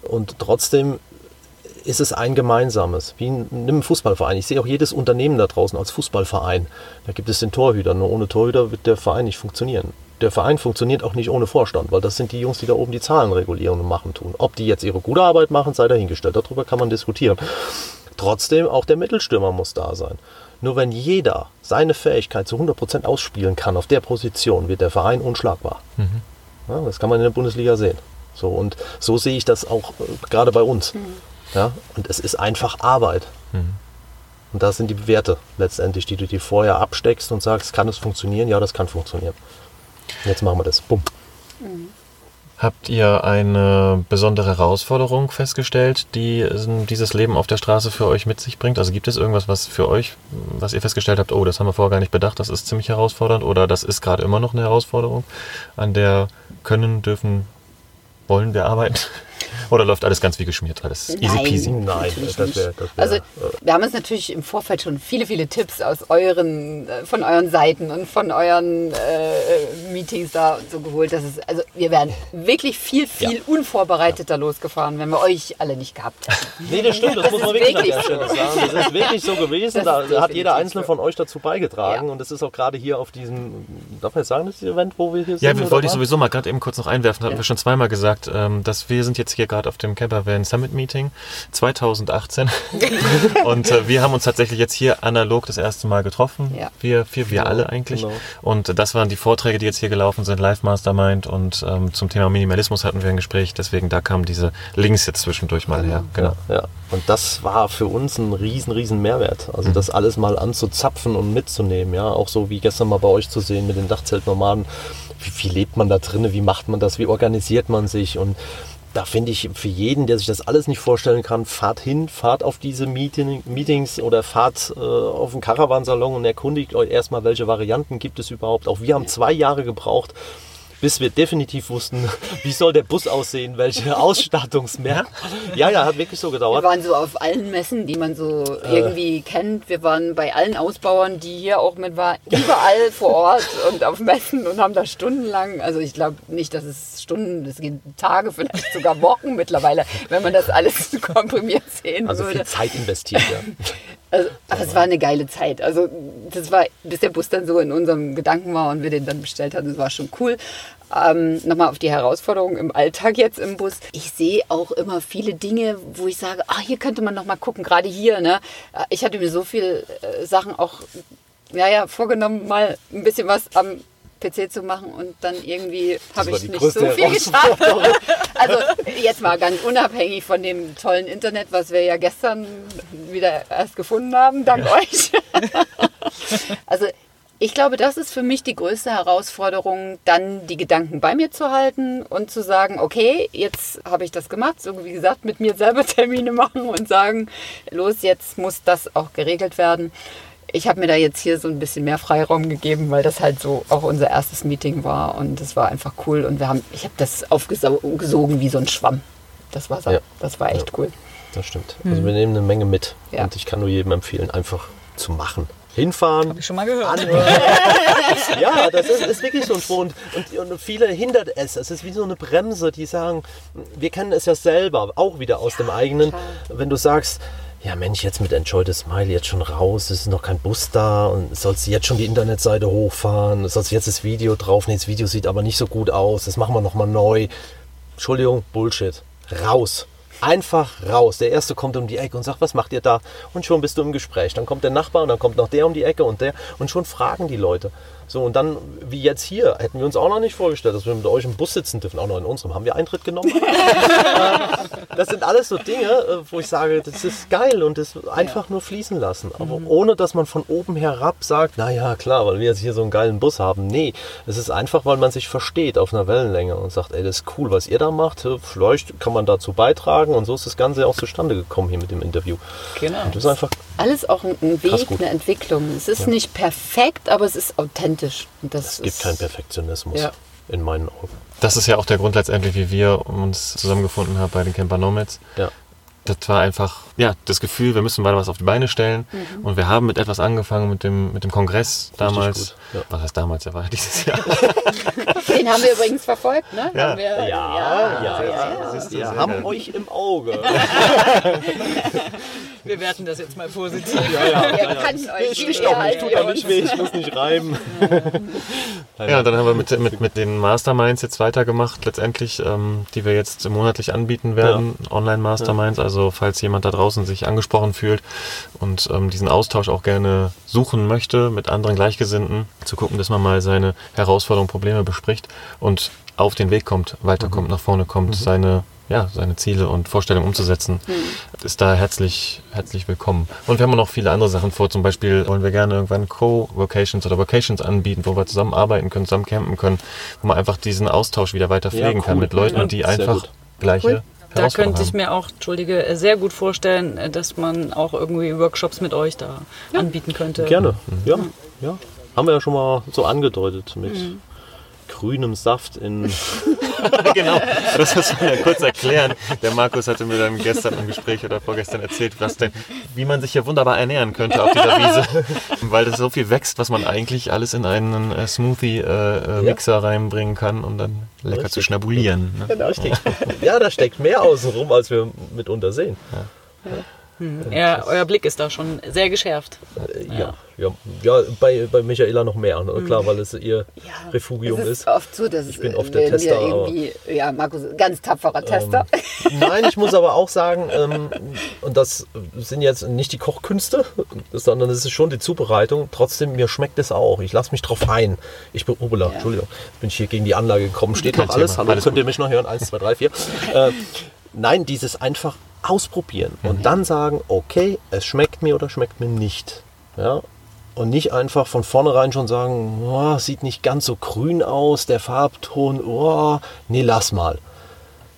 Und trotzdem ist es ein gemeinsames. Wie in in einem Fußballverein. Ich sehe auch jedes Unternehmen da draußen als Fußballverein. Da gibt es den Torhüter. Nur ohne Torhüter wird der Verein nicht funktionieren. Der Verein funktioniert auch nicht ohne Vorstand, weil das sind die Jungs, die da oben die Zahlen regulieren und machen tun. Ob die jetzt ihre gute Arbeit machen, sei dahingestellt. Darüber kann man diskutieren. Trotzdem, auch der Mittelstürmer muss da sein. Nur wenn jeder seine Fähigkeit zu 100% ausspielen kann auf der Position, wird der Verein unschlagbar. Ja, das kann man in der Bundesliga sehen. So, und so sehe ich das auch äh, gerade bei uns. Ja, und es ist einfach Arbeit. Und das sind die Werte letztendlich, die du dir vorher absteckst und sagst, kann es funktionieren? Ja, das kann funktionieren. Jetzt machen wir das. Bumm.
Habt ihr eine besondere Herausforderung festgestellt, die ähm, dieses Leben auf der Straße für euch mit sich bringt? Also gibt es irgendwas, was für euch, was ihr festgestellt habt, oh, das haben wir vorher gar nicht bedacht, das ist ziemlich herausfordernd oder das ist gerade immer noch eine Herausforderung, an der können, dürfen, wollen wir arbeiten? Oder läuft alles ganz wie geschmiert? Alles easy
Nein.
peasy?
Nein, das wäre. Das wär,
Also
äh,
wir haben uns natürlich im Vorfeld schon viele, viele Tipps aus euren, äh, von euren Seiten und von euren äh, Meetings da und so geholt. Das ist, also wir wären wirklich viel, viel unvorbereiteter losgefahren, wenn wir euch alle nicht gehabt hätten.
Nee, das stimmt, das,
Das
muss man wirklich an der Stelle sagen. Das ist wirklich so gewesen.
Das
Da hat jeder einzelne von euch dazu beigetragen.
Ja.
Und das ist auch gerade hier auf diesem, darf man jetzt sagen, das ist das Event, wo wir hier sind?
Ja, wir wollte ich sowieso mal gerade eben kurz noch einwerfen, hatten
Ja.
wir schon zweimal gesagt, ähm, dass wir sind jetzt hier gerade auf dem Campervan Summit Meeting 2018 und äh, wir haben uns tatsächlich jetzt hier analog das erste Mal getroffen.
Ja.
Wir, wir, wir alle eigentlich.
genau.
Und das waren die Vorträge, die jetzt hier gelaufen sind, Live Mastermind und ähm, zum Thema Minimalismus hatten wir ein Gespräch, deswegen da kamen diese Links jetzt zwischendurch mal her. Genau.
Ja, und das war für uns ein riesen, riesen Mehrwert. Also das alles mal anzuzapfen und mitzunehmen. Ja, auch so wie gestern mal bei euch zu sehen mit den Dachzeltnomaden. Wie, wie lebt man da drin? Wie macht man das? Wie organisiert man sich? Und da finde ich für jeden, der sich das alles nicht vorstellen kann, fahrt hin, fahrt auf diese Meeting, Meetings oder fahrt äh, auf den Caravansalon und erkundigt euch erstmal, welche Varianten gibt es überhaupt. Auch wir haben zwei Jahre gebraucht, bis wir definitiv wussten, wie soll der Bus aussehen, welche Ausstattungsmerkmale. Ja, ja, hat wirklich so
Wir
gedauert.
waren so auf allen Messen, die man so irgendwie kennt. Wir waren bei allen Ausbauern, die hier auch mit waren, überall vor Ort und auf Messen und haben da stundenlang, also ich glaube nicht, dass es Stunden, es geht Tage, vielleicht sogar Wochen mittlerweile, wenn man das alles komprimiert sehen
Also
würde.
viel Zeit investiert, ja.
Also, aber es war eine geile Zeit. Also das war, bis der Bus dann so in unserem Gedanken war und wir den dann bestellt hatten, das war schon cool. Ähm, Nochmal auf die Herausforderungen im Alltag jetzt im Bus. Ich sehe auch immer viele Dinge, wo ich sage, ah, hier könnte man noch mal gucken, gerade hier. Ne? Ich hatte mir so viele äh, Sachen auch ja, ja, vorgenommen, mal ein bisschen was am PC zu machen und dann irgendwie habe ich nicht so viel geschafft. Also jetzt mal ganz unabhängig von dem tollen Internet, was wir ja gestern wieder erst gefunden haben, dank euch. Also ich glaube, das ist für mich die größte Herausforderung, dann die Gedanken bei mir zu halten und zu sagen, okay, jetzt habe ich das gemacht, so wie gesagt, mit mir selber Termine machen und sagen, los, jetzt muss das auch geregelt werden. Ich habe mir da jetzt hier so ein bisschen mehr Freiraum gegeben, weil das halt so auch unser erstes Meeting war und es war einfach cool und wir haben, ich habe das aufgesogen wie so ein Schwamm. Das war, so,
Ja.
das war echt cool.
Das stimmt. Also wir nehmen eine Menge mit.
Ja.
Und ich kann nur jedem empfehlen, einfach zu machen. Hinfahren.
Hab ich schon mal gehört.
Ja, das ist, ist wirklich so ein Grund. Und, und viele hindert es. Es ist wie so eine Bremse, die sagen, wir kennen es ja selber, auch wieder aus dem eigenen. Wenn du sagst, ja Mensch, jetzt mit Enjoy the Smile jetzt schon raus, es ist noch kein Bus da und sollst jetzt schon die Internetseite hochfahren, sollst jetzt das Video draufnehmen, das Video sieht aber nicht so gut aus, das machen wir nochmal neu. Entschuldigung, Bullshit. Raus. Einfach raus. Der Erste kommt um die Ecke und sagt, was macht ihr da? Und schon bist du im Gespräch. Dann kommt der Nachbar und dann kommt noch der um die Ecke und der und schon fragen die Leute. So, und dann, wie jetzt hier, hätten wir uns auch noch nicht vorgestellt, dass wir mit euch im Bus sitzen dürfen, auch noch in unserem. Haben wir Eintritt genommen? das sind alles so Dinge, äh, wo ich sage, das ist geil und das einfach nur fließen lassen. Aber ohne, dass man von oben herab sagt, naja, klar, weil wir jetzt hier so einen geilen Bus haben. Nee, es ist einfach, weil man sich versteht auf einer Wellenlänge und sagt, ey, das ist cool, was ihr da macht. Vielleicht kann man dazu beitragen und so ist das Ganze auch zustande gekommen hier mit dem Interview.
Genau.
Und das ist einfach
Alles auch ein, Weg, eine Entwicklung. Es ist nicht perfekt, aber es ist authentisch. Und das
Es gibt
ist,
keinen Perfektionismus
Ja.
in meinen Augen.
Das ist ja auch der Grund letztendlich, wie wir uns zusammengefunden haben bei den Camper Nomads.
Ja.
Das war einfach, ja, das Gefühl, wir müssen weiter was auf die Beine stellen.
Mhm.
Und wir haben mit etwas angefangen, mit dem, mit dem Kongress damals.
gut, ja.
Was heißt damals? Der war ja dieses Jahr.
Den haben wir übrigens verfolgt, ne?
Ja.
Wir,
Ja, ja, ja.
ja.
Du,
Wir haben
geil.
euch im Auge.
Wir werten das jetzt mal positiv.
Wir kannten euch
doch
als
nicht, tut doch nicht weh, ich muss nicht reiben.
Ja, dann haben wir mit, mit, mit den Masterminds jetzt weitergemacht, letztendlich, ähm, die wir jetzt monatlich anbieten werden, Online-Masterminds. Also falls jemand da draußen sich angesprochen fühlt und ähm, diesen Austausch auch gerne suchen möchte mit anderen Gleichgesinnten, zu gucken, dass man mal seine Herausforderungen, Probleme bespricht und auf den Weg kommt, weiterkommt, nach vorne kommt, seine ja, seine Ziele und Vorstellungen umzusetzen, ist da herzlich, herzlich willkommen. Und wir haben auch noch viele andere Sachen vor. Zum Beispiel wollen wir gerne irgendwann Co-Vocations oder Vocations anbieten, wo wir zusammenarbeiten können, zusammen campen können, wo man einfach diesen Austausch wieder weiter
Ja,
pflegen kann
cool.
mit Leuten,
Ja,
die einfach gleiche
Cool.
Da könnte ich mir auch, Entschuldige, sehr gut vorstellen, äh, dass man auch irgendwie Workshops mit euch da anbieten könnte.
Gerne. Ja, ja. Haben wir ja schon mal so angedeutet mit grünem Saft in.
genau, das müssen wir ja kurz erklären. Der Markus hatte mir dann gestern im Gespräch oder vorgestern erzählt, was denn, wie man sich hier wunderbar ernähren könnte auf dieser Wiese, weil das so viel wächst, was man eigentlich alles in einen äh, Smoothie-Mixer äh, äh, reinbringen kann, um dann lecker Richtig. zu schnabulieren.
Ne? Ja, ja, da steckt mehr außen rum, als wir mitunter sehen.
Ja. Hm. Ja, euer Blick ist da schon sehr geschärft.
Äh, ja, ja, ja, bei, bei Michaela noch mehr. Ne? Klar, weil es ihr ja, Refugium
es
ist. ist.
oft so, dass
ich bin oft der Tester.
Irgendwie, ja, Markus, ganz tapferer Tester.
Ähm, nein, ich muss aber auch sagen, ähm, und das sind jetzt nicht die Kochkünste, sondern es ist schon die Zubereitung. Trotzdem, mir schmeckt es auch. Ich lasse mich drauf ein. Ich bin, oh, ja. Entschuldigung, bin ich hier gegen die Anlage gekommen. Steht noch alles. Hallo, alles könnt ihr mich noch hören? Eins, zwei, drei, vier. Äh, nein, dieses einfach ausprobieren mhm. und dann sagen, okay, es schmeckt mir oder schmeckt mir nicht. Ja? Und nicht einfach von vornherein schon sagen, oh, sieht nicht ganz so grün aus, der Farbton, oh, nee, lass mal.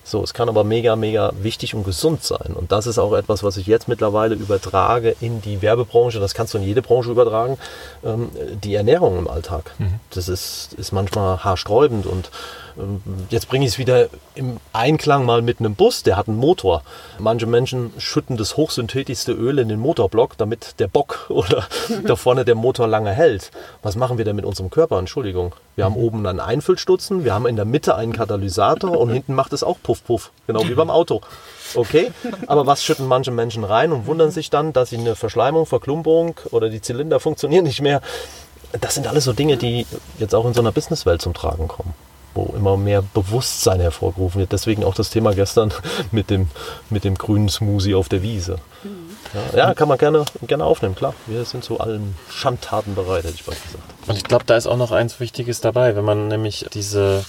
So, es kann aber mega, mega wichtig und gesund sein. Und das ist auch etwas, was ich jetzt mittlerweile übertrage in die Werbebranche. Das kannst du in jede Branche übertragen. Ähm, die Ernährung im Alltag. Mhm. Das ist, ist manchmal haarsträubend und ähm, jetzt bringe ich es wieder im Einklang mal mit einem Bus, der hat einen Motor. Manche Menschen schütten das hochsynthetischste Öl in den Motorblock, damit der Bock oder da vorne der Motor lange hält. Was machen wir denn mit unserem Körper? Entschuldigung. Wir haben oben einen Einfüllstutzen, wir haben in der Mitte einen Katalysator und hinten macht es auch Puff Puff, genau wie beim Auto. Okay, aber was schütten manche Menschen rein und wundern sich dann, dass sie eine Verschleimung, Verklumpung oder die Zylinder funktionieren nicht mehr. Das sind alles so Dinge, die jetzt auch in so einer Businesswelt zum Tragen kommen wo immer mehr Bewusstsein hervorgerufen wird. Deswegen auch das Thema gestern mit dem, mit dem grünen Smoothie auf der Wiese. Ja, ja, kann man gerne, gerne aufnehmen, klar. Wir sind zu allen Schandtaten bereit, hätte ich bald gesagt.
Und ich glaube, da ist auch noch eins Wichtiges dabei, wenn man nämlich diese,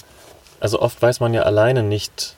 also oft weiß man ja alleine nicht,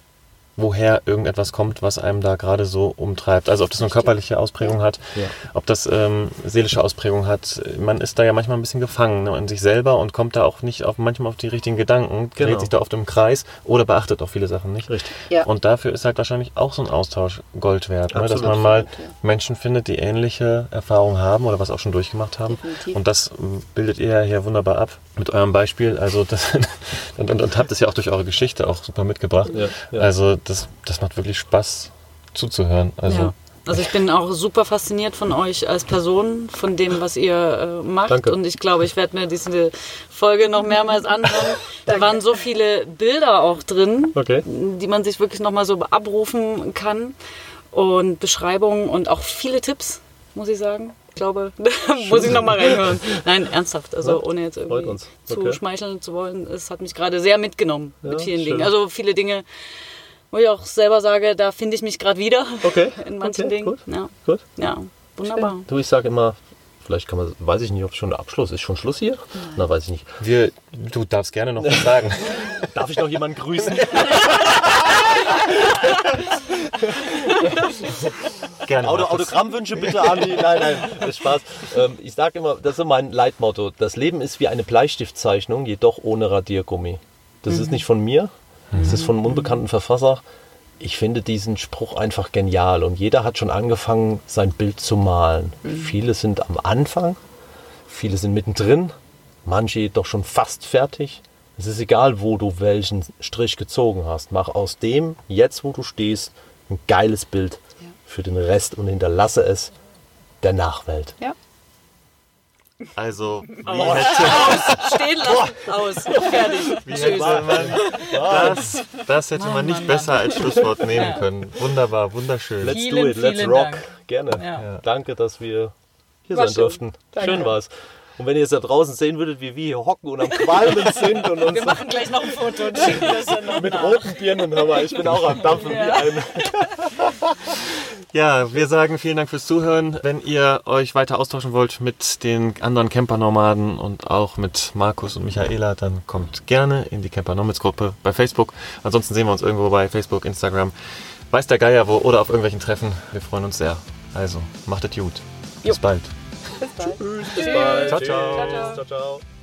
woher irgendetwas kommt, was einem da gerade so umtreibt. Also ob das eine körperliche Ausprägung hat, ja. ob das ähm, seelische Ausprägung hat. Man ist da ja manchmal ein bisschen gefangen ne, in sich selber und kommt da auch nicht auf manchmal auf die richtigen Gedanken, genau. dreht sich da oft im Kreis oder beachtet auch viele Sachen nicht.
Richtig.
Ja. Und dafür ist halt wahrscheinlich auch so ein Austausch Gold wert, ne, dass man mal Menschen findet, die ähnliche Erfahrungen haben oder was auch schon durchgemacht haben. Definitiv. Und das bildet ihr ja hier wunderbar ab mit eurem Beispiel. Also das, und, und, und habt es ja auch durch eure Geschichte auch super mitgebracht. Ja, also das, das macht wirklich Spaß zuzuhören. Also, ja.
also ich bin auch super fasziniert von euch als Person, von dem, was ihr äh, macht. Danke. Und ich glaube, ich werde mir diese Folge noch mehrmals anhören. da waren so viele Bilder auch drin, okay. die man sich wirklich nochmal so abrufen kann. Und Beschreibungen und auch viele Tipps, muss ich sagen. Ich glaube, da muss ich nochmal reinhören. Nein, ernsthaft. Also ohne jetzt irgendwie okay. zu schmeicheln zu wollen. Es hat mich gerade sehr mitgenommen ja, mit vielen schön. Dingen. Also viele Dinge, wo ich auch selber sage, da finde ich mich gerade wieder
okay.
in manchen
okay,
Dingen.
Gut.
Ja.
gut.
Ja, wunderbar.
Du, ich sage immer, vielleicht kann man, weiß ich nicht, ob es schon der Abschluss ist. Schon Schluss hier? Nein. Na, weiß ich nicht.
Wir, du darfst gerne noch was sagen.
Darf ich noch jemanden grüßen? Gerne. Auto, Autogrammwünsche bitte an die. Nein, nein, das ist Spaß. Ähm, ich sage immer, das ist mein Leitmotto. Das Leben ist wie eine Bleistiftzeichnung, jedoch ohne Radiergummi. Das mhm. ist nicht von mir, das ist von einem unbekannten Verfasser. Ich finde diesen Spruch einfach genial und jeder hat schon angefangen, sein Bild zu malen. Mhm. Viele sind am Anfang, viele sind mittendrin, manche jedoch schon fast fertig. Es ist egal, wo du welchen Strich gezogen hast. Mach aus dem, jetzt wo du stehst, ein geiles Bild ja. für den Rest und hinterlasse es der Nachwelt.
Ja.
Also,
wie aus. hätte, Stehen lassen, aus, fertig.
Wie hätte man, das, das hätte man nicht besser als Schlusswort nehmen können. Wunderbar, wunderschön.
Let's do it, let's rock. Dank. Gerne. Ja. Danke, dass wir hier War sein schön. durften. Danke. Schön war's. Und wenn ihr es da draußen sehen würdet, wie wir hier hocken und am Qualmen sind und uns.
Wir machen gleich noch ein Foto und
schicken das dann Mit nach. roten Birnen, hör mal, ich bin auch am Dampfen ja. wie ein.
Ja, wir sagen vielen Dank fürs Zuhören. Wenn ihr euch weiter austauschen wollt mit den anderen Camper-Nomaden und auch mit Markus und Michaela, dann kommt gerne in die Camper Nomads Gruppe bei Facebook. Ansonsten sehen wir uns irgendwo bei Facebook, Instagram, weiß der Geier wo oder auf irgendwelchen Treffen. Wir freuen uns sehr. Also, macht es gut. Bis bald.
Bis bald.
Tschüss. Bis bald.
Ciao, ciao. ciao, ciao. ciao, ciao.